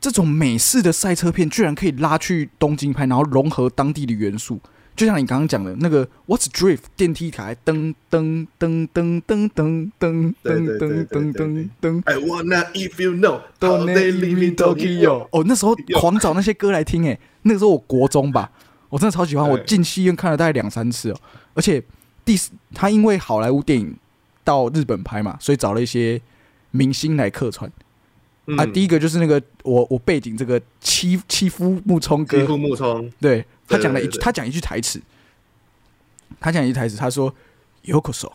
Speaker 3: 这种美式的赛车片居然可以拉去东京拍，然后融合当地的元素。就像你刚刚讲的那个 What's Drift 电梯台，噔噔噔噔噔噔噔
Speaker 1: 对
Speaker 3: 噔噔噔
Speaker 1: 对
Speaker 3: 噔噔。
Speaker 1: I wanna if you know how
Speaker 3: Don't
Speaker 1: they
Speaker 3: in
Speaker 1: in
Speaker 3: Tokyo。哦，那时候狂找那些歌来听，哎，那个时候我国中吧，我真的超喜欢，我进戏院看了大概两三次哦。而且第四，他因为好莱坞电影到日本拍嘛，所以找了一些明星来客串、啊。第
Speaker 1: 一
Speaker 3: 一个就是那个我我背景这个欺欺夫木冲哥。
Speaker 1: 基，富木冲，
Speaker 3: 对他讲了一句，他讲一句台词，他讲一句台词，他说 “Yoko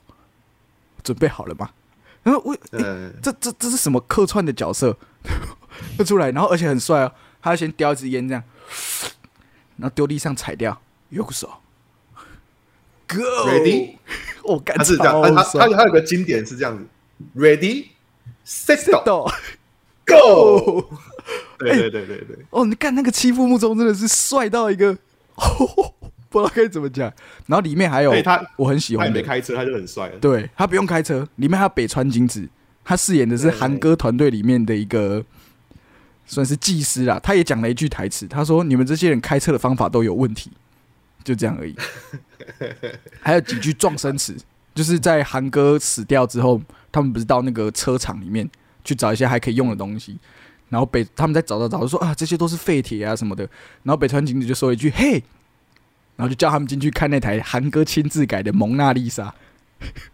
Speaker 3: 准备好了吗？”然后我、这这这是什么客串的角色？就出来，然后而且很帅哦，他要先叼一支烟这样，然后丢地上踩掉，Yoko Go
Speaker 1: Ready？
Speaker 3: 我干
Speaker 1: 他是这样，他他他他有个经典是这样子，Ready set go
Speaker 3: 到
Speaker 1: go，对对对对对，
Speaker 3: 哦，你看那个欺负木中真的是帅到一个，不知道该怎么讲。然后里面还有
Speaker 1: 他
Speaker 3: 我很喜欢的，
Speaker 1: 没开车，他就很帅了。
Speaker 3: 对他不用开车，里面还有北川景子，他饰演的是
Speaker 1: 对。
Speaker 3: 韩歌团队里面的一个算是技师啦。他也讲了一句台词，他说：“你们这些人开车的方法都有问题。”就这样而已。还有几句撞声词，就是在韩哥死掉之后，他们不是到那个车厂里面去找一些还可以用的东西，然后北他们在找找找，就说啊这些都是废铁啊什么的，然后北川景子就说一句嘿，然后就叫他们进去看那台韩哥亲自改的蒙娜丽莎。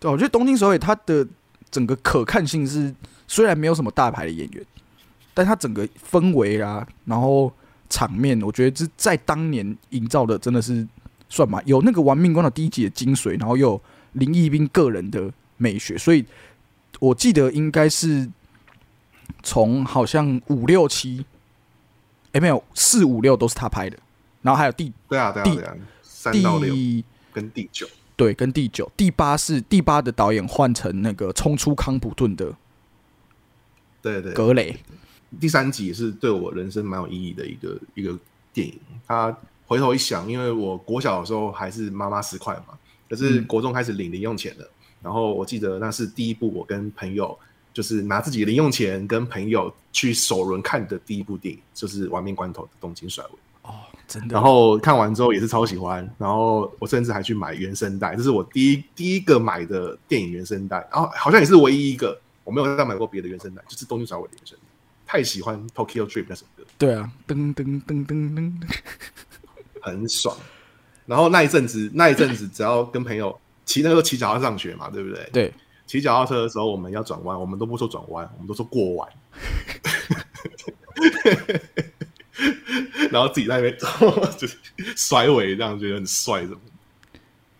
Speaker 3: 对，我觉得东京首尔它的整个可看性是虽然没有什么大牌的演员，但它整个氛围啊，然后场面，我觉得是在当年营造的真的是算嘛，有那个《玩命关的》第一集的精髓，然后又有林奕斌个人的美学，所以我记得应该是从好像五六七，哎没有四五六都是他拍的，然后还有第
Speaker 1: 对啊对啊
Speaker 3: 第
Speaker 1: 对啊，三到六
Speaker 3: 第
Speaker 1: 跟第九，
Speaker 3: 对，跟第九、第八是第八的导演换成那个冲出康普顿的
Speaker 1: 对对，
Speaker 3: 格雷，
Speaker 1: 第三集也是对我人生蛮有意义的一个一个电影。他回头一想，因为我国小的时候还是妈妈十块嘛，可是
Speaker 3: 嗯
Speaker 1: 国中开始领零用钱了。然后我记得那是第一部我跟朋友就是拿自己零用钱跟朋友去首轮看的第一部电影，就是《玩命关头》的东京甩尾。
Speaker 3: 哦真的。
Speaker 1: 然后看完之后也是超喜欢，然后我甚至还去买原声带，这是我第一第一个买的电影原声带，然后好像也是唯一一个我没有再买过别的原声带，就是东京甩尾的原声带。太喜欢 Tokyo Trip 那首歌，
Speaker 3: 对啊，噔噔噔噔噔，
Speaker 1: 很爽。然后那一阵子，那一阵子只要跟朋友骑，那时候骑脚踏车上学嘛，对不对？
Speaker 3: 对，
Speaker 1: 骑脚踏车的时候，我们要转弯，我们都不说转弯，我们都说过弯。然后自己在那边 就是甩尾，这样觉得很帅，什么？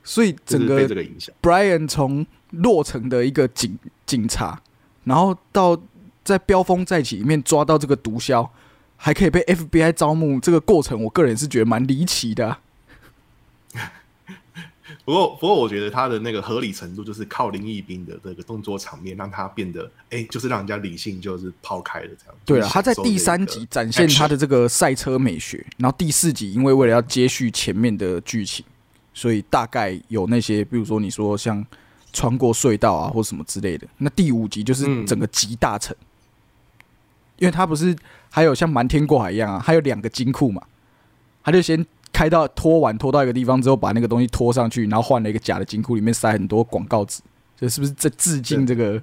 Speaker 3: 所以整个
Speaker 1: 被这个影响。
Speaker 3: Brian 从洛城的一个警警察，然后到在飙风再起里面抓到这个毒枭，还可以被 FBI 招募，这个过程我个人是觉得蛮离奇的啊、
Speaker 1: 不过，不过我觉得他的那个合理程度，就是靠林奕斌的这个动作场面，让他变得，哎、就是让人家理性就是抛开了这样。
Speaker 3: 对啊，他在第三集展现他的这个赛车美学，然后第四集因为为了要接续前面的剧情，所以大概有那些，比如说你说像穿过隧道啊或什么之类的。那第五集就是
Speaker 1: 嗯
Speaker 3: 整个集大成，因为他不是还有像瞒天过海一样啊，还有两个金库嘛，他就先开到拖完拖到一个地方之后，把那个东西拖上去，然后换了一个假的金库，里面塞很多广告纸，这是不是在致敬这个？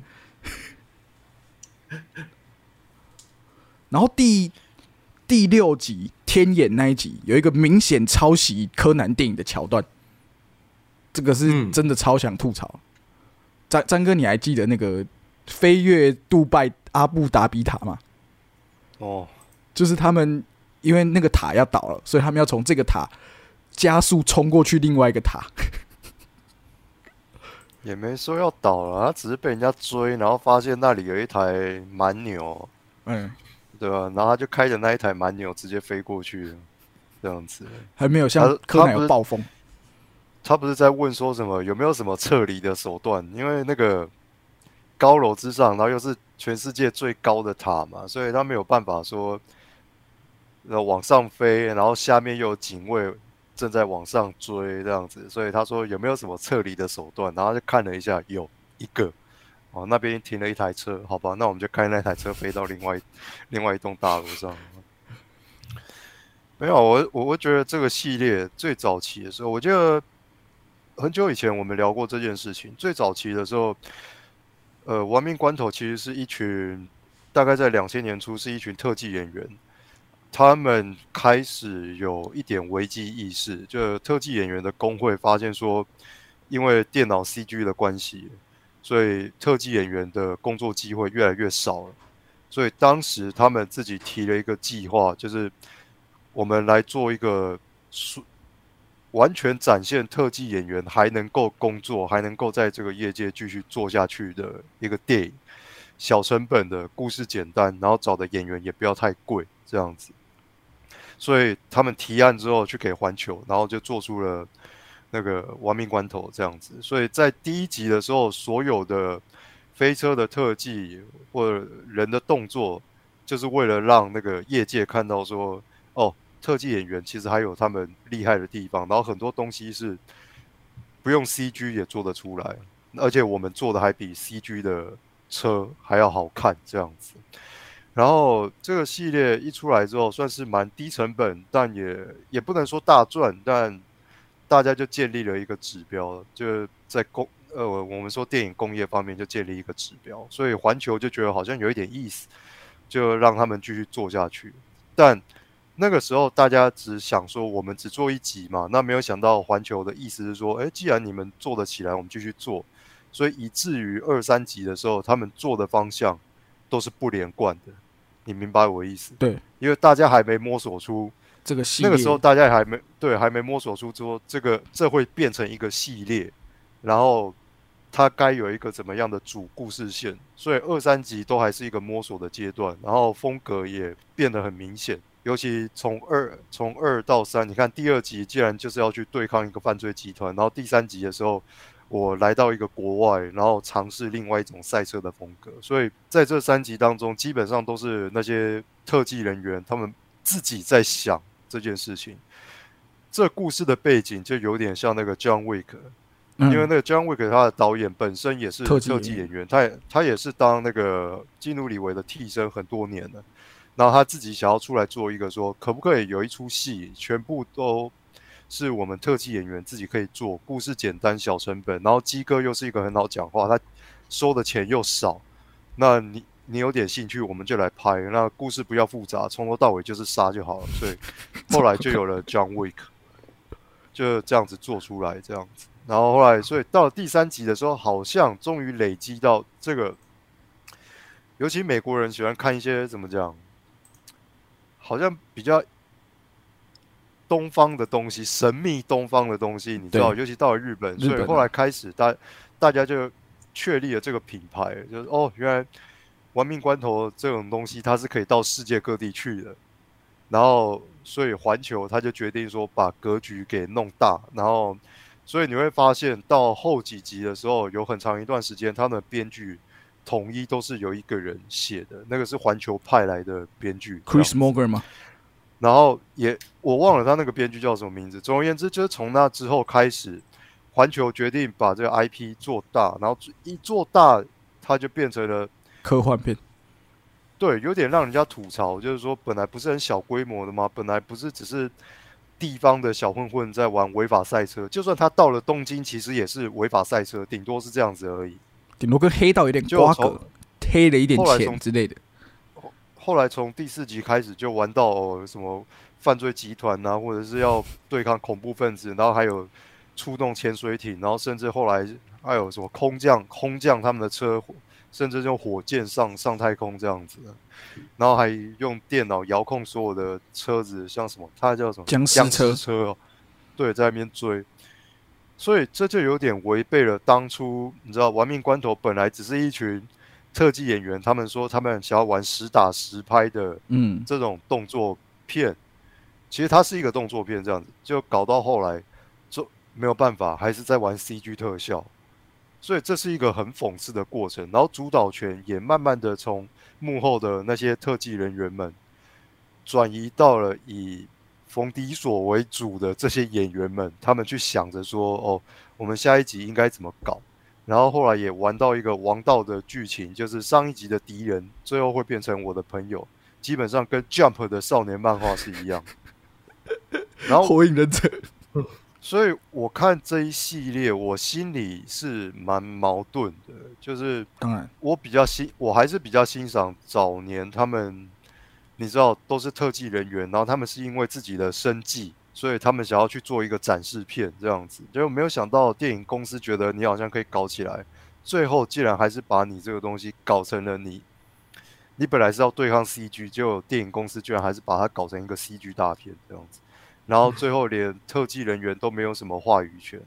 Speaker 3: 然后第第六集天眼那一集有一个明显抄袭柯南电影的桥段，这个是
Speaker 1: 嗯
Speaker 3: 真的超想吐槽。张张哥，你还记得那个飞跃杜拜阿布达比塔吗？
Speaker 2: 哦，
Speaker 3: 就是他们因为那个塔要倒了，所以他们要从这个塔加速冲过去另外一个塔。
Speaker 2: 也没说要倒了，他只是被人家追，然后发现那里有一台蛮牛，
Speaker 3: 嗯，
Speaker 2: 对吧？然后他就开着那一台蛮牛直接飞过去了，这样子。
Speaker 3: 还没有像
Speaker 2: 他
Speaker 3: 柯南暴风。
Speaker 2: 他不是在问说什么有没有什么撤离的手段？因为那个高楼之上，然后又是全世界最高的塔嘛，所以他没有办法说呃往上飞，然后下面又有警卫正在往上追这样子，所以他说有没有什么撤离的手段？然后就看了一下，有一个哦，那边停了一台车，好吧，那我们就开那台车飞到另外 另外一栋大楼上。没有，我我我觉得这个系列最早期的时候，我记得很久以前我们聊过这件事情。最早期的时候，呃，亡命关头其实是一群大概在两千年初是一群特技演员，他们开始有一点危机意识，就特技演员的工会发现说，因为电脑 CG 的关系，所以特技演员的工作机会越来越少了。所以当时他们自己提了一个计划，就是我们来做一个数完全展现特技演员还能够工作，还能够在这个业界继续做下去的一个电影。小成本的故事简单，然后找的演员也不要太贵，这样子。所以他们提案之后去给环球，然后就做出了那个《亡命关头》这样子。所以在第一集的时候，所有的飞车的特技或者人的动作，就是为了让那个业界看到说，特技演员其实还有他们厉害的地方。然后很多东西是不用 CG 也做得出来，而且我们做的还比 CG 的车还要好看，这样子。然后这个系列一出来之后，算是蛮低成本，但也也不能说大赚，但大家就建立了一个指标，就在工呃我们说电影工业方面就建立一个指标，所以环球就觉得好像有一点意思，就让他们继续做下去。但那个时候大家只想说，我们只做一集嘛，那没有想到环球的意思是说，哎，既然你们做得起来，我们继续做。所以以至于二三集的时候，他们做的方向都是不连贯的。你明白我的意思？
Speaker 3: 对，
Speaker 2: 因为大家还没摸索出
Speaker 3: 这个系列
Speaker 2: 那个时候，大家还没对，还没摸索出说这个这会变成一个系列，然后它该有一个怎么样的主故事线，所以二三集都还是一个摸索的阶段，然后风格也变得很明显，尤其从二从二到三，你看第二集既然就是要去对抗一个犯罪集团，然后第三集的时候。我来到一个国外，然后尝试另外一种赛车的风格，所以在这三集当中，基本上都是那些特技人员他们自己在想这件事情。这故事的背景就有点像那个 John Wick，、
Speaker 3: 嗯
Speaker 2: 因为那个 John Wick 他的导演本身也是
Speaker 3: 特技
Speaker 2: 特技演员，他也他也是当那个基努里维的替身很多年了，然后他自己想要出来做一个说，可不可以有一出戏全部都是我们特技演员自己可以做，故事简单小成本，然后鸡哥又是一个很好讲话，他收的钱又少，那你你有点兴趣，我们就来拍，那故事不要复杂，从头到尾就是杀就好了，所以后来就有了 John Wick，就这样子做出来这样子，然后后来所以到了第三集的时候，好像终于累积到这个，尤其美国人喜欢看一些怎么讲，好像比较东方的东西，神秘东方的东西，你知道，尤其到了日本，
Speaker 3: 日本啊。
Speaker 2: 所以后来开始大大家就确立了这个品牌，就是哦，原来玩命关头这种东西它是可以到世界各地去的，然后所以环球他就决定说把格局给弄大，然后所以你会发现到后几集的时候，有很长一段时间他们的编剧统一都是由一个人写的，那个是环球派来的编剧
Speaker 3: ，Chris Morgan 吗？
Speaker 2: 然后也我忘了他那个编剧叫什么名字。总而言之，就是从那之后开始，环球决定把这个 IP 做大，然后一做大，它就变成了
Speaker 3: 科幻片，
Speaker 2: 对，有点让人家吐槽，就是说本来不是很小规模的吗？本来不是只是地方的小混混在玩违法赛车，就算他到了东京，其实也是违法赛车，顶多是这样子而已。
Speaker 3: 顶多跟黑道有点瓜葛，黑了一点钱之类的。
Speaker 2: 后来从第四集开始就玩到、哦、什么犯罪集团啊，或者是要对抗恐怖分子，然后还有出动潜水艇，然后甚至后来还有什么空降、空降他们的车，甚至用火箭上上太空这样子的，然后还用电脑遥控所有的车子，像什么它叫什么
Speaker 3: 僵尸
Speaker 2: 僵
Speaker 3: 车
Speaker 2: 尸车哦，对，在那边追。所以这就有点违背了当初你知道《玩命关头》本来只是一群特技演员，他们说他们想要玩实打实拍的
Speaker 3: 嗯，
Speaker 2: 这种动作片，其实它是一个动作片，这样子就搞到后来就没有办法，还是在玩 CG 特效，所以这是一个很讽刺的过程。然后主导权也慢慢的从幕后的那些特技人员们转移到了以冯迪所为主的这些演员们，他们去想着说，哦，我们下一集应该怎么搞。然后后来也玩到一个王道的剧情，就是上一集的敌人最后会变成我的朋友，基本上跟 Jump 的少年漫画是一样。然后，
Speaker 3: 火影忍者，
Speaker 2: 所以我看这一系列，我心里是蛮矛盾的，就是
Speaker 3: 当然，
Speaker 2: 我比较欣，我还是比较欣赏早年他们你知道都是特技人员，然后他们是因为自己的生计，所以他们想要去做一个展示片这样子，结果没有想到电影公司觉得你好像可以搞起来，最后竟然还是把你这个东西搞成了你，你本来是要对抗 CG，结果电影公司居然还是把它搞成一个 CG 大片这样子，然后最后连特技人员都没有什么话语权，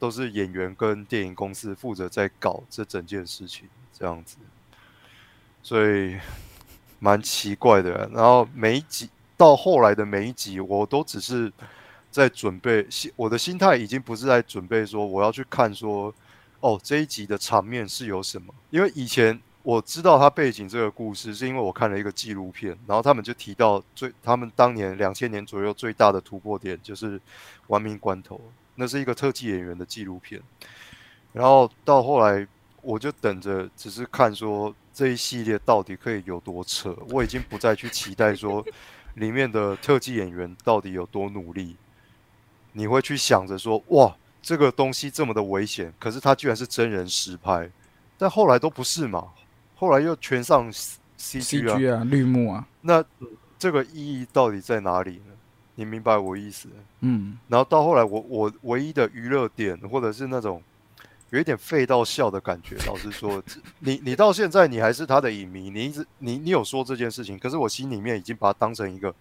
Speaker 2: 都是演员跟电影公司负责在搞这整件事情这样子，所以蛮奇怪的。然后每一集到后来的每一集，我都只是在准备，心我的心态已经不是在准备说我要去看说，哦这一集的场面是有什么，因为以前。我知道他背景这个故事，是因为我看了一个纪录片，然后他们就提到最他们当年两千年左右最大的突破点就是《亡命关头》，那是一个特技演员的纪录片。然后到后来，我就等着只是看说这一系列到底可以有多扯，我已经不再去期待说里面的特技演员到底有多努力。你会去想着说，哇，这个东西这么的危险，可是它居然是真人实拍，但后来都不是嘛。后来又全上 CG 啊
Speaker 3: ，CG 啊，绿幕啊，
Speaker 2: 那这个意义到底在哪里呢？你明白我意思？
Speaker 3: 嗯，
Speaker 2: 然后到后来我，我唯一的娱乐点，或者是那种有一点废到笑的感觉，老实说，你你到现在你还是他的影迷，你一直你你有说这件事情，可是我心里面已经把它当成一个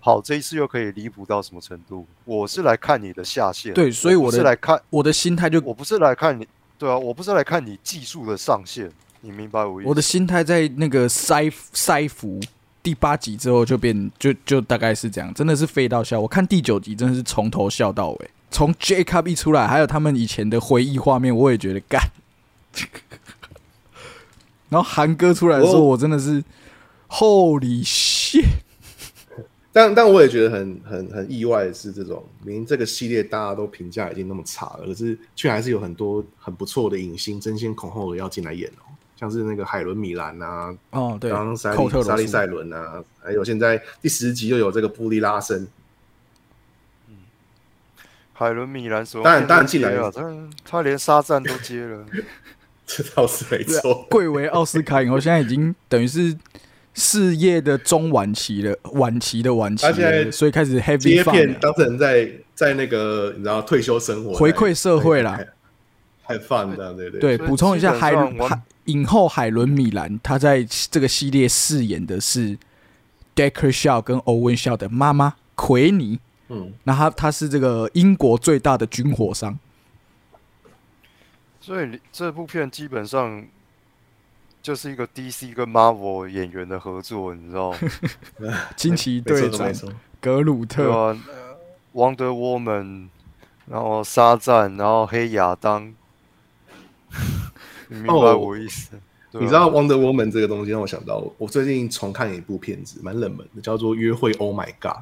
Speaker 2: 好，这一次又可以离谱到什么程度？我是来看你的下限，
Speaker 3: 对所以
Speaker 2: 我是来看，
Speaker 3: 我的心态就
Speaker 2: 我不是来看你，对啊，我不是来看你技术的上限，你明白我意思？
Speaker 3: 我的心态在那个塞塞服第八集之后就变就就大概是这样，真的是废到笑。我看第九集真的是从头笑到尾，从 Jacob 一出来，还有他们以前的回忆画面，我也觉得干。然后韩哥出来的时候，
Speaker 1: 我
Speaker 3: 我真的是 Holy shit！
Speaker 1: 但但我也觉得很很很意外的是，这种明明这个系列大家都评价已经那么差了，可是却还是有很多很不错的影星争先恐后的要进来演哦，像是那个海伦米兰啊，
Speaker 3: 哦，对
Speaker 1: 刚刚莎，莉莎莉赛伦啊，还有现在第十集又有这个布利拉森，
Speaker 2: 海伦米兰什么
Speaker 1: 当然当然进来
Speaker 2: 接了，他他连沙赞都接了。
Speaker 1: 这倒是没错。
Speaker 3: 贵为奥斯卡影后，现在已经等于是事业的中晚期了，晚期的晚期
Speaker 1: 他现在，
Speaker 3: 所以开始 heavy
Speaker 1: 接片当成在在那个你知道退休生活
Speaker 3: 回馈社会啦，
Speaker 1: 太放的，对对
Speaker 3: 对，补充一下，海
Speaker 2: 伦
Speaker 3: 海影后海伦米兰，她在这个系列饰演的是 Decker Shaw 跟 Owen Shaw 的妈妈奎尼。
Speaker 1: 嗯，
Speaker 3: 那他他是这个英国最大的军火商。
Speaker 2: 所以这部片基本上就是一个 DC 跟 Marvel 演员的合作，你知道吗？
Speaker 3: 惊奇队长。格鲁特
Speaker 2: ，Wonder Woman，然后沙赞，然后黑亚当，你明白
Speaker 1: 哦
Speaker 2: 我意思？
Speaker 1: 你知道 Wonder Woman 这个东西让我想到，我最近重看一部片子，蛮冷门的，叫做《约会 Oh My God》。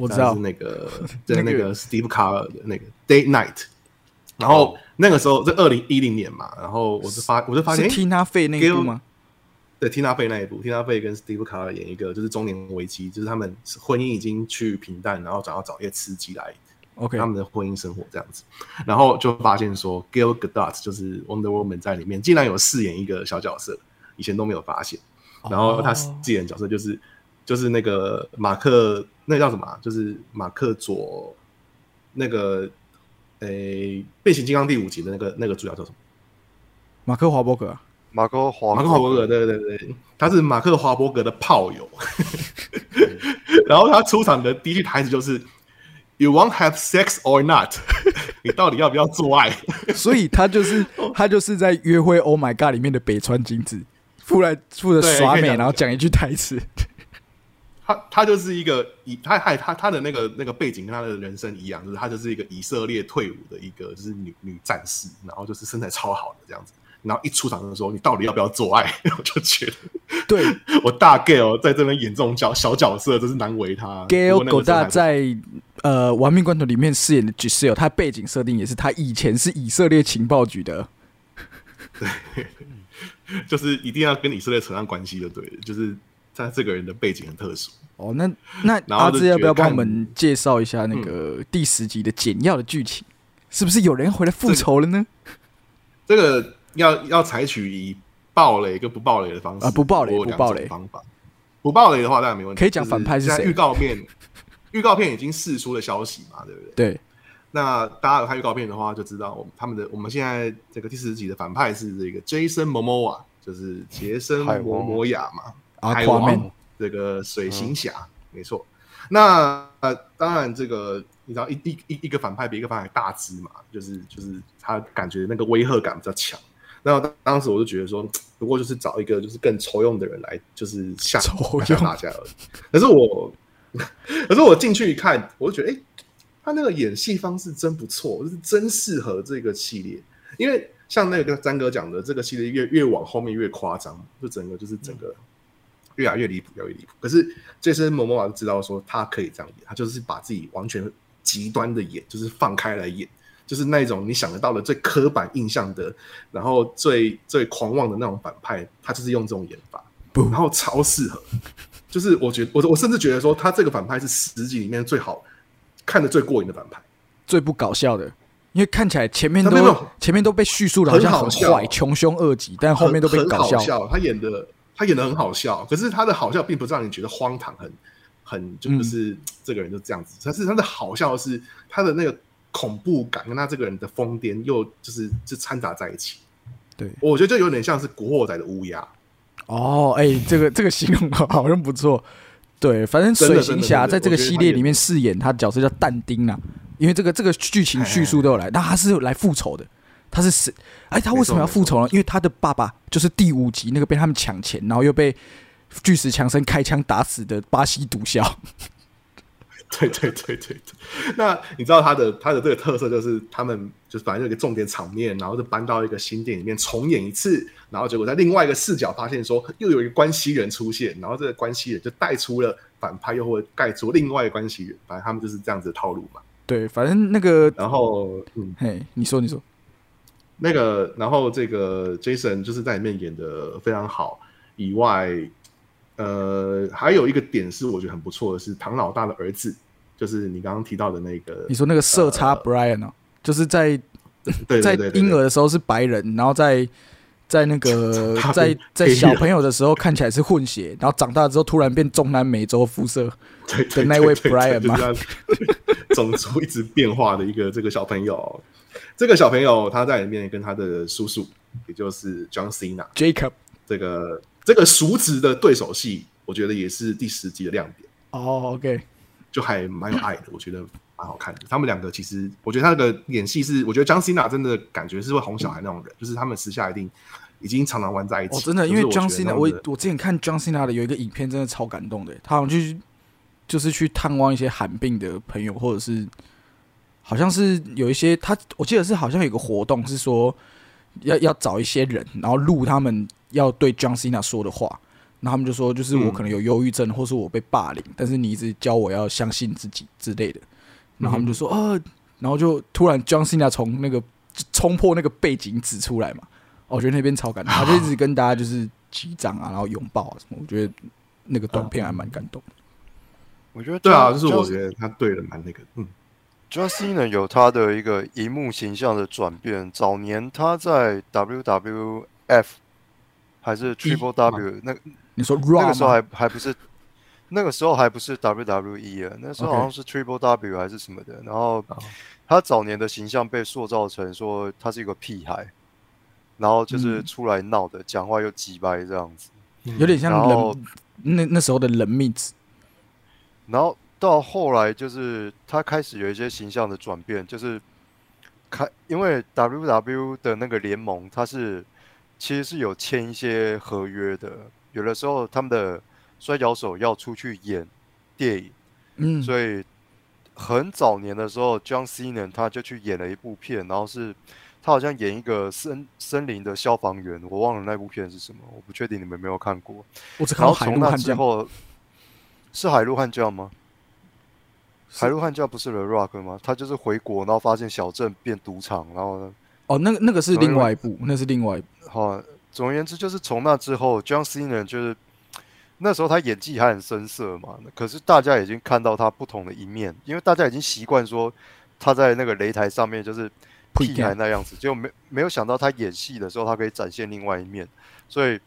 Speaker 3: 我知道
Speaker 1: 是那个 在
Speaker 3: 那个
Speaker 1: 那个 Steve Carell 的那个 Day Night。然后那个时候在二零一零年嘛，然后我就发我就发现，诶
Speaker 3: Tina Fey 那一部吗？
Speaker 1: 对，Tina Fey 那一部，Tina Fey 跟 Steve Carell 演一个就是中年危机，就是他们婚姻已经趋于平淡，然后想要找一些刺激来
Speaker 3: OK，
Speaker 1: 他们的婚姻生活这样子，然后就发现说 Gail Gadot 就是 Wonder Woman 在里面竟然有饰演一个小角色，以前都没有发现。然后他饰演的角色就是就是那个马克，那个叫什么啊、就是马克佐那个诶变形金刚第五集的那个那个主角叫什么？
Speaker 3: 马克华伯格啊。
Speaker 2: 马克华
Speaker 1: 马克华伯格，对对对对，他是马克华伯格的炮友。然后他出场的第一句台词就是。You won't have sex or not？你到底要不要做爱？
Speaker 3: 所以他就是他就是在约会 Oh My God 里面的北川景子，出来负责耍美，然后讲一句台词。
Speaker 1: 他他就是一个以他还他他的那个那个背景跟他的人生一样，就是他就是一个以色列退伍的一个就是女女战士，然后就是身材超好的这样子。然后一出场的时候，你到底要不要做爱？我就觉得
Speaker 3: 对
Speaker 1: 我大 Gail 在这边演这种角小角色，真是难为他。时候还
Speaker 3: Godard 在呃《亡命关头》里面饰演的 Giselle，他背景设定也是他以前是以色列情报局的。
Speaker 1: 对 就是一定要跟以色列扯上关系就对了，就是他这个人的背景很特殊。
Speaker 3: 哦，那那阿志要不要帮我们介绍一下那个第十集的简要的剧情？是不是有人回来复仇了呢？
Speaker 1: 这个要要采取以暴雷跟不暴雷的方式
Speaker 3: 啊不暴雷不暴雷
Speaker 1: 种方法。不暴雷的话当然没问题。
Speaker 3: 可以讲反派是谁
Speaker 1: 预告片，预告片已经释出了消息嘛，对不对？
Speaker 3: 对，
Speaker 1: 那大家有看预告片的话，就知道我们他们的我们现在这个第十集的反派是这个 Jason Momoa，就是杰森摩摩亚嘛，
Speaker 3: 啊
Speaker 1: 海王
Speaker 3: Aquaman
Speaker 1: 这个水行侠，没错。那呃，当然这个你知道一一一一个反派比一个反派大只嘛，就是就是他感觉那个威吓感比较强。那当当时我就觉得说，不过就是找一个就是更抽用的人来，就是吓
Speaker 3: 抽
Speaker 1: 吓
Speaker 3: 用
Speaker 1: 大家而已。可是我，可是我进去一看，我就觉得，哎、他那个演戏方式真不错，就是真适合这个系列。因为像那个詹哥讲的，这个系列越越往后面越夸张，就整个就是整个越来越离谱，越来越离谱。可是这身某某瓦知道说他可以这样演，他就是把自己完全极端的演，就是放开来演，就是那种你想得到的最刻板印象的，然后最最狂妄的那种反派，他就是用这种演法，
Speaker 3: 不
Speaker 1: 然后超适合。就是我觉得，我我甚至觉得说，他这个反派是十集里面最好看的最过瘾的反派。
Speaker 3: 最不搞笑的，因为看起来前面都前面都被叙述的好像很坏、穷凶恶极，但后面都被
Speaker 1: 很
Speaker 3: 搞笑。
Speaker 1: 他演的他演的很好笑，可是他的好笑并不是让你觉得荒唐，很很
Speaker 3: 嗯
Speaker 1: 就是这个人就这样子。但是他的好笑是他的那个恐怖感跟他这个人的疯癫又就是就掺杂在一起。
Speaker 3: 对，
Speaker 1: 我觉得就有点像是古惑仔的乌鸦。
Speaker 3: 哦，哎、这个这个形容 好像不错。对，反正水行侠在这个系列里面饰演他的角色叫但丁啊，因为这个这个剧情叙述都有来，那他是来复仇的。他是谁？哎，他为什么要复仇呢？因为他的爸爸就是第五集那个被他们抢钱，然后又被巨石强森开枪打死的巴西毒枭。
Speaker 1: 对对对对对。那你知道他的他的这个特色就是他们就是反正有一个重点场面，然后就搬到一个新店里面重演一次，然后结果在另外一个视角发现说又有一个关系人出现，然后这个关系人就带出了反派，又会盖出另外一个关系人，反正他们就是这样子的套路嘛。
Speaker 3: 对，反正那个，
Speaker 1: 然后嗯，
Speaker 3: 嘿，你说你说，
Speaker 1: 那个然后这个 Jason 就是在里面演的非常好，以外，呃，还有一个点是我觉得很不错的是唐老大的儿子，就是你刚刚提到的那个，
Speaker 3: 你说那个色差 Brian 哦，就是在在
Speaker 1: 对对对对。
Speaker 3: 婴儿的时候是白人，然后在在那个在在小朋友的时候看起来是混血，然后长大之后突然变中南美洲肤色。的那位 Brian 吗
Speaker 1: 就是他种族一直变化的一个这个小朋友。这个小朋友他在里面跟他的叔叔，也就是 John Cena
Speaker 3: Jacob，
Speaker 1: 这个这个叔侄的对手戏，我觉得也是第十集的亮点，
Speaker 3: 哦，OK，
Speaker 1: 就还蛮有爱的，我觉得蛮好看的。他们两个其实，我觉得他那个演戏是，我觉得 John Cena 真的感觉是会哄小孩那种人，就是他们私下一定已经常常玩在一起。
Speaker 3: 哦，真的，因为
Speaker 1: 就是
Speaker 3: John
Speaker 1: 我
Speaker 3: 我我之前看 John Cena 的有一个影片，真的超感动的。他好像去就是去探望一些罕病的朋友，或者是好像是有一些他，我记得是好像有个活动是说要要找一些人，然后录他们要对 John Cena 说的话。然后他们就说，就是我
Speaker 1: 嗯
Speaker 3: 可能有忧郁症，或是我被霸凌，但是你一直教我要相信自己之类的。然后他们就说，呃，然后就突然 John Cena 从那个冲破那个背景指出来嘛，哦我觉得那边超感动，他就一直跟大家就是击掌啊，然后拥抱啊什么，我觉得那个短片还蛮感动的。
Speaker 2: 我觉得
Speaker 1: 对啊就是我觉得他对的蛮那个，嗯
Speaker 2: ，John Cena 有他的一个荧幕形象的转变。早年他在 WWF 还是 Triple W 那
Speaker 3: 你说
Speaker 2: 那个时候
Speaker 3: 吗？
Speaker 2: 还还不是那个时候还不是 WWE 啊，那时候好像是 Triple W 还是什么的。然后他早年的形象被塑造成说他是一个屁孩，然后就是
Speaker 3: 嗯
Speaker 2: 出来闹的，讲话又鸡掰这样子。
Speaker 3: 有点像冷那那时候的冷蜜子。
Speaker 2: 然后到后来就是他开始有一些形象的转变，就是开因为 WW 的那个联盟，它是其实是有签一些合约的，有的时候他们的摔跤手要出去演电影，
Speaker 3: 嗯，
Speaker 2: 所以很早年的时候，John Cena 他就去演了一部片，然后是他好像演一个森森林的消防员，我忘了那部片是什么，我不确定你们有没有看过。
Speaker 3: 我只看到海陆悍将。
Speaker 2: 之后，是海陆悍将吗？海陆汉教不是 The Rock 吗？他就是回国，然后发现小镇变赌场，然后呢，
Speaker 3: 哦，那个那个是另外一部，那是另外一部。
Speaker 2: 好，总而言之，就是从那之后，John Cena 就是那时候他演技还很生涩嘛，可是大家已经看到他不同的一面，因为大家已经习惯说他在那个擂台上面就是屁孩那样子，就没没有想到他演戏的时候，他可以展现另外一面，所以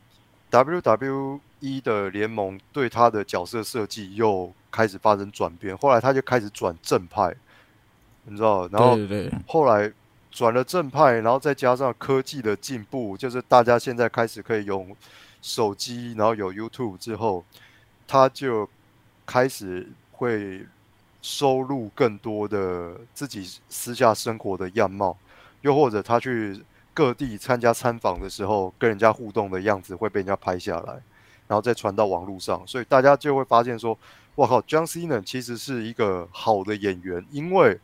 Speaker 2: WWE 的联盟对他的角色设计又开始发生转变，后来他就开始转正派，你知道，然后后来转了正派，然后再加上科技的进步，就是大家现在开始可以用手机，然后有 YouTube 之后，他就开始会收录更多的自己私下生活的样貌，又或者他去各地参加参访的时候，跟人家互动的样子会被人家拍下来，然后再传到网络上，所以大家就会发现说，哇靠，John Cena 其实是一个好的演员，因为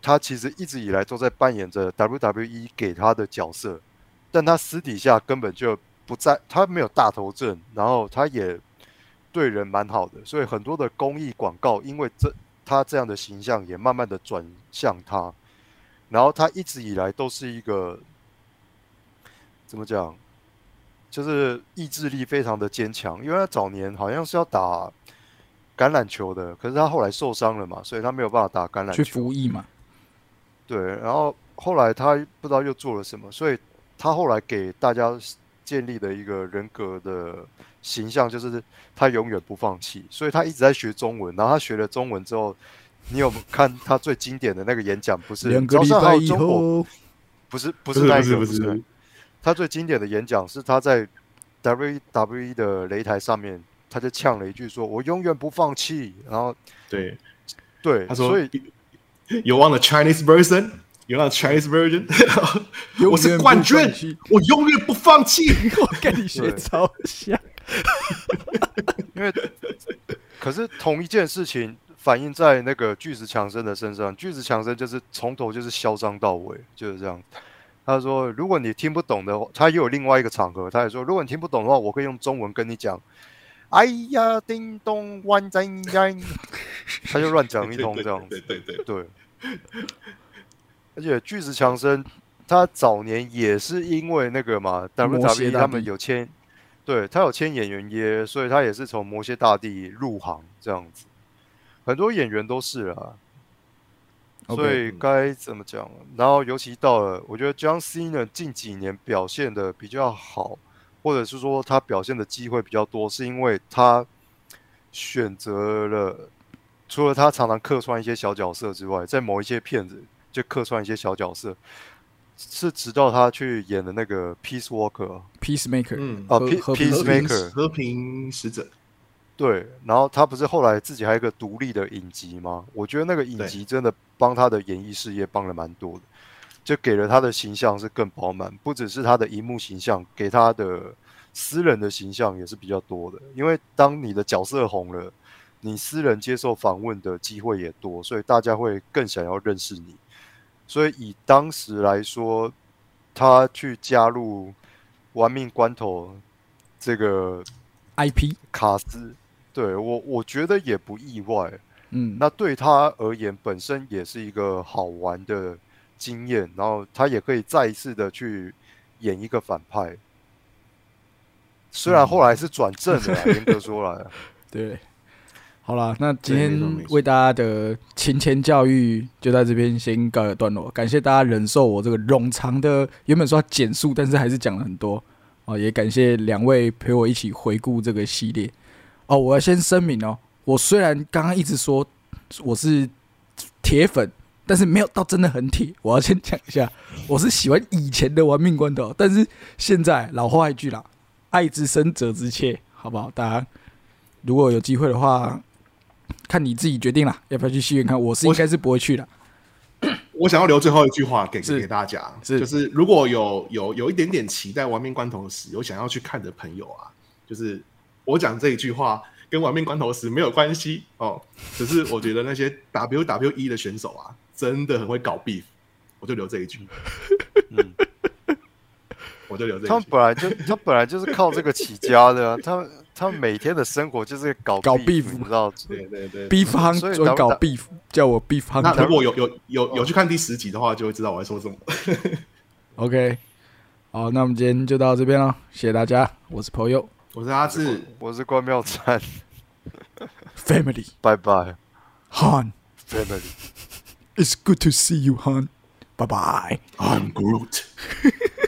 Speaker 2: 他其实一直以来都在扮演着 WWE 给他的角色，但他私底下根本就不在，他没有大头症，然后他也对人蛮好的，所以很多的公益广告，因为这他这样的形象也慢慢的转向他，然后他一直以来都是一个怎么讲，就是意志力非常的坚强，因为他早年好像是要打橄榄球的，可是他后来受伤了嘛，所以他没有办法打橄榄
Speaker 3: 去
Speaker 2: 球。
Speaker 3: 服役嘛，
Speaker 2: 对，然后后来他不知道又做了什么，所以他后来给大家建立的一个人格的形象就是他永远不放弃，所以他一直在学中文。然后他学了中文之后，你有看他最经典的那个演讲？不是
Speaker 3: 两个礼
Speaker 2: 早上还
Speaker 3: 拜以
Speaker 2: 有中国，
Speaker 3: 后，
Speaker 2: 不是不
Speaker 1: 不是
Speaker 2: 是那一个，
Speaker 1: 不是
Speaker 2: 他最经典的演讲是他在 WWE 的擂台上面，他就呛了一句说：“我永远不放弃。”然后
Speaker 1: 对，
Speaker 2: 对，
Speaker 1: 他说
Speaker 2: 所以
Speaker 1: You want the Chinese version? Want the Chinese version? 我是冠军，我永远不放弃。
Speaker 3: 我跟你学
Speaker 2: 对
Speaker 3: 超像，
Speaker 2: 因为可是同一件事情反映在那个巨石强森的身上，巨石强森就是从头就是嚣张到尾，就是这样。他说：“如果你听不懂的话，他又有另外一个场合，他也说，如果你听不懂的话，我可以用中文跟你讲。哎呀，叮咚，万真真，他就乱讲一通这样子。
Speaker 1: 对对对
Speaker 2: 而且巨石强森他早年也是因为那个嘛
Speaker 3: 魔蝎
Speaker 2: ，WWE 他们有签，对他有签演员约，所以他也是从魔蝎大帝入行这样子。很多演员都是啊，所以该怎么讲？然后尤其到了，我觉得 John Cena 近几年表现的比较好，或者是说他表现的机会比较多，是因为他选择了除了他常常客串一些小角色之外，在某一些片子就客串一些小角色，是直到他去演的那个 Peace
Speaker 3: Walker，Peacemaker，
Speaker 1: 嗯
Speaker 2: 啊 Peace-
Speaker 1: 和平
Speaker 2: Peacemaker
Speaker 1: 和平使者，
Speaker 2: 对，然后他不是后来自己还有一个独立的影集吗？我觉得那个影集真的帮他的演艺事业帮了蛮多的，就给了他的形象是更饱满，不只是他的荧幕形象，给他的私人的形象也是比较多的。因为当你的角色红了，你私人接受访问的机会也多，所以大家会更想要认识你。所以以当时来说，他去加入《玩命关头》这个
Speaker 3: IP，
Speaker 2: 卡斯，对我我觉得也不意外。
Speaker 3: 嗯，
Speaker 2: 那对他而言，本身也是一个好玩的经验，然后他也可以再一次的去演一个反派。虽然后来是转正的，严格说来，
Speaker 3: 对。好啦，那今天为大家的勤前教育就在这边先告一段落，感谢大家忍受我这个冗长的，原本说要减速，但是还是讲了很多哦，也感谢两位陪我一起回顾这个系列哦。我要先声明哦，我虽然刚刚一直说我是铁粉，但是没有到真的很铁。我要先讲一下，我是喜欢以前的玩命关头，但是现在老话一句啦，爱之深责之切，好不好？大家如果有机会的话，看你自己决定啦，要不要去戏院看？我是应该是不会去的。
Speaker 1: 我想要留最后一句话给给大家，
Speaker 3: 是
Speaker 1: 就是如果有有有一点点期待《亡命关头时》有想要去看的朋友啊，就是我讲这一句话跟《亡命关头时》没有关系哦，只是我觉得那些 WWE 的选手啊，真的很会搞 beef，我就留这一句，
Speaker 2: 嗯，
Speaker 1: 我就留这
Speaker 2: 他们
Speaker 1: 一句。
Speaker 2: 本来就他本来就是靠这个起家的、啊，他们他们每天的生活就是搞
Speaker 3: 搞
Speaker 2: beef，知道？
Speaker 1: 对对对
Speaker 3: ，beef 专搞 beef，叫我 beef hunt。
Speaker 1: 那如果有有有有去看第十集的话，就会知道我在说什么。
Speaker 3: OK，好，那我们今天就到这边了，谢谢大家，我是朋友，
Speaker 1: 我是阿志，
Speaker 2: 我是关妙川，
Speaker 3: Family，
Speaker 2: 拜拜
Speaker 3: ，Han，Family，It's good to see you，Han，拜拜
Speaker 1: ，I'm Groot。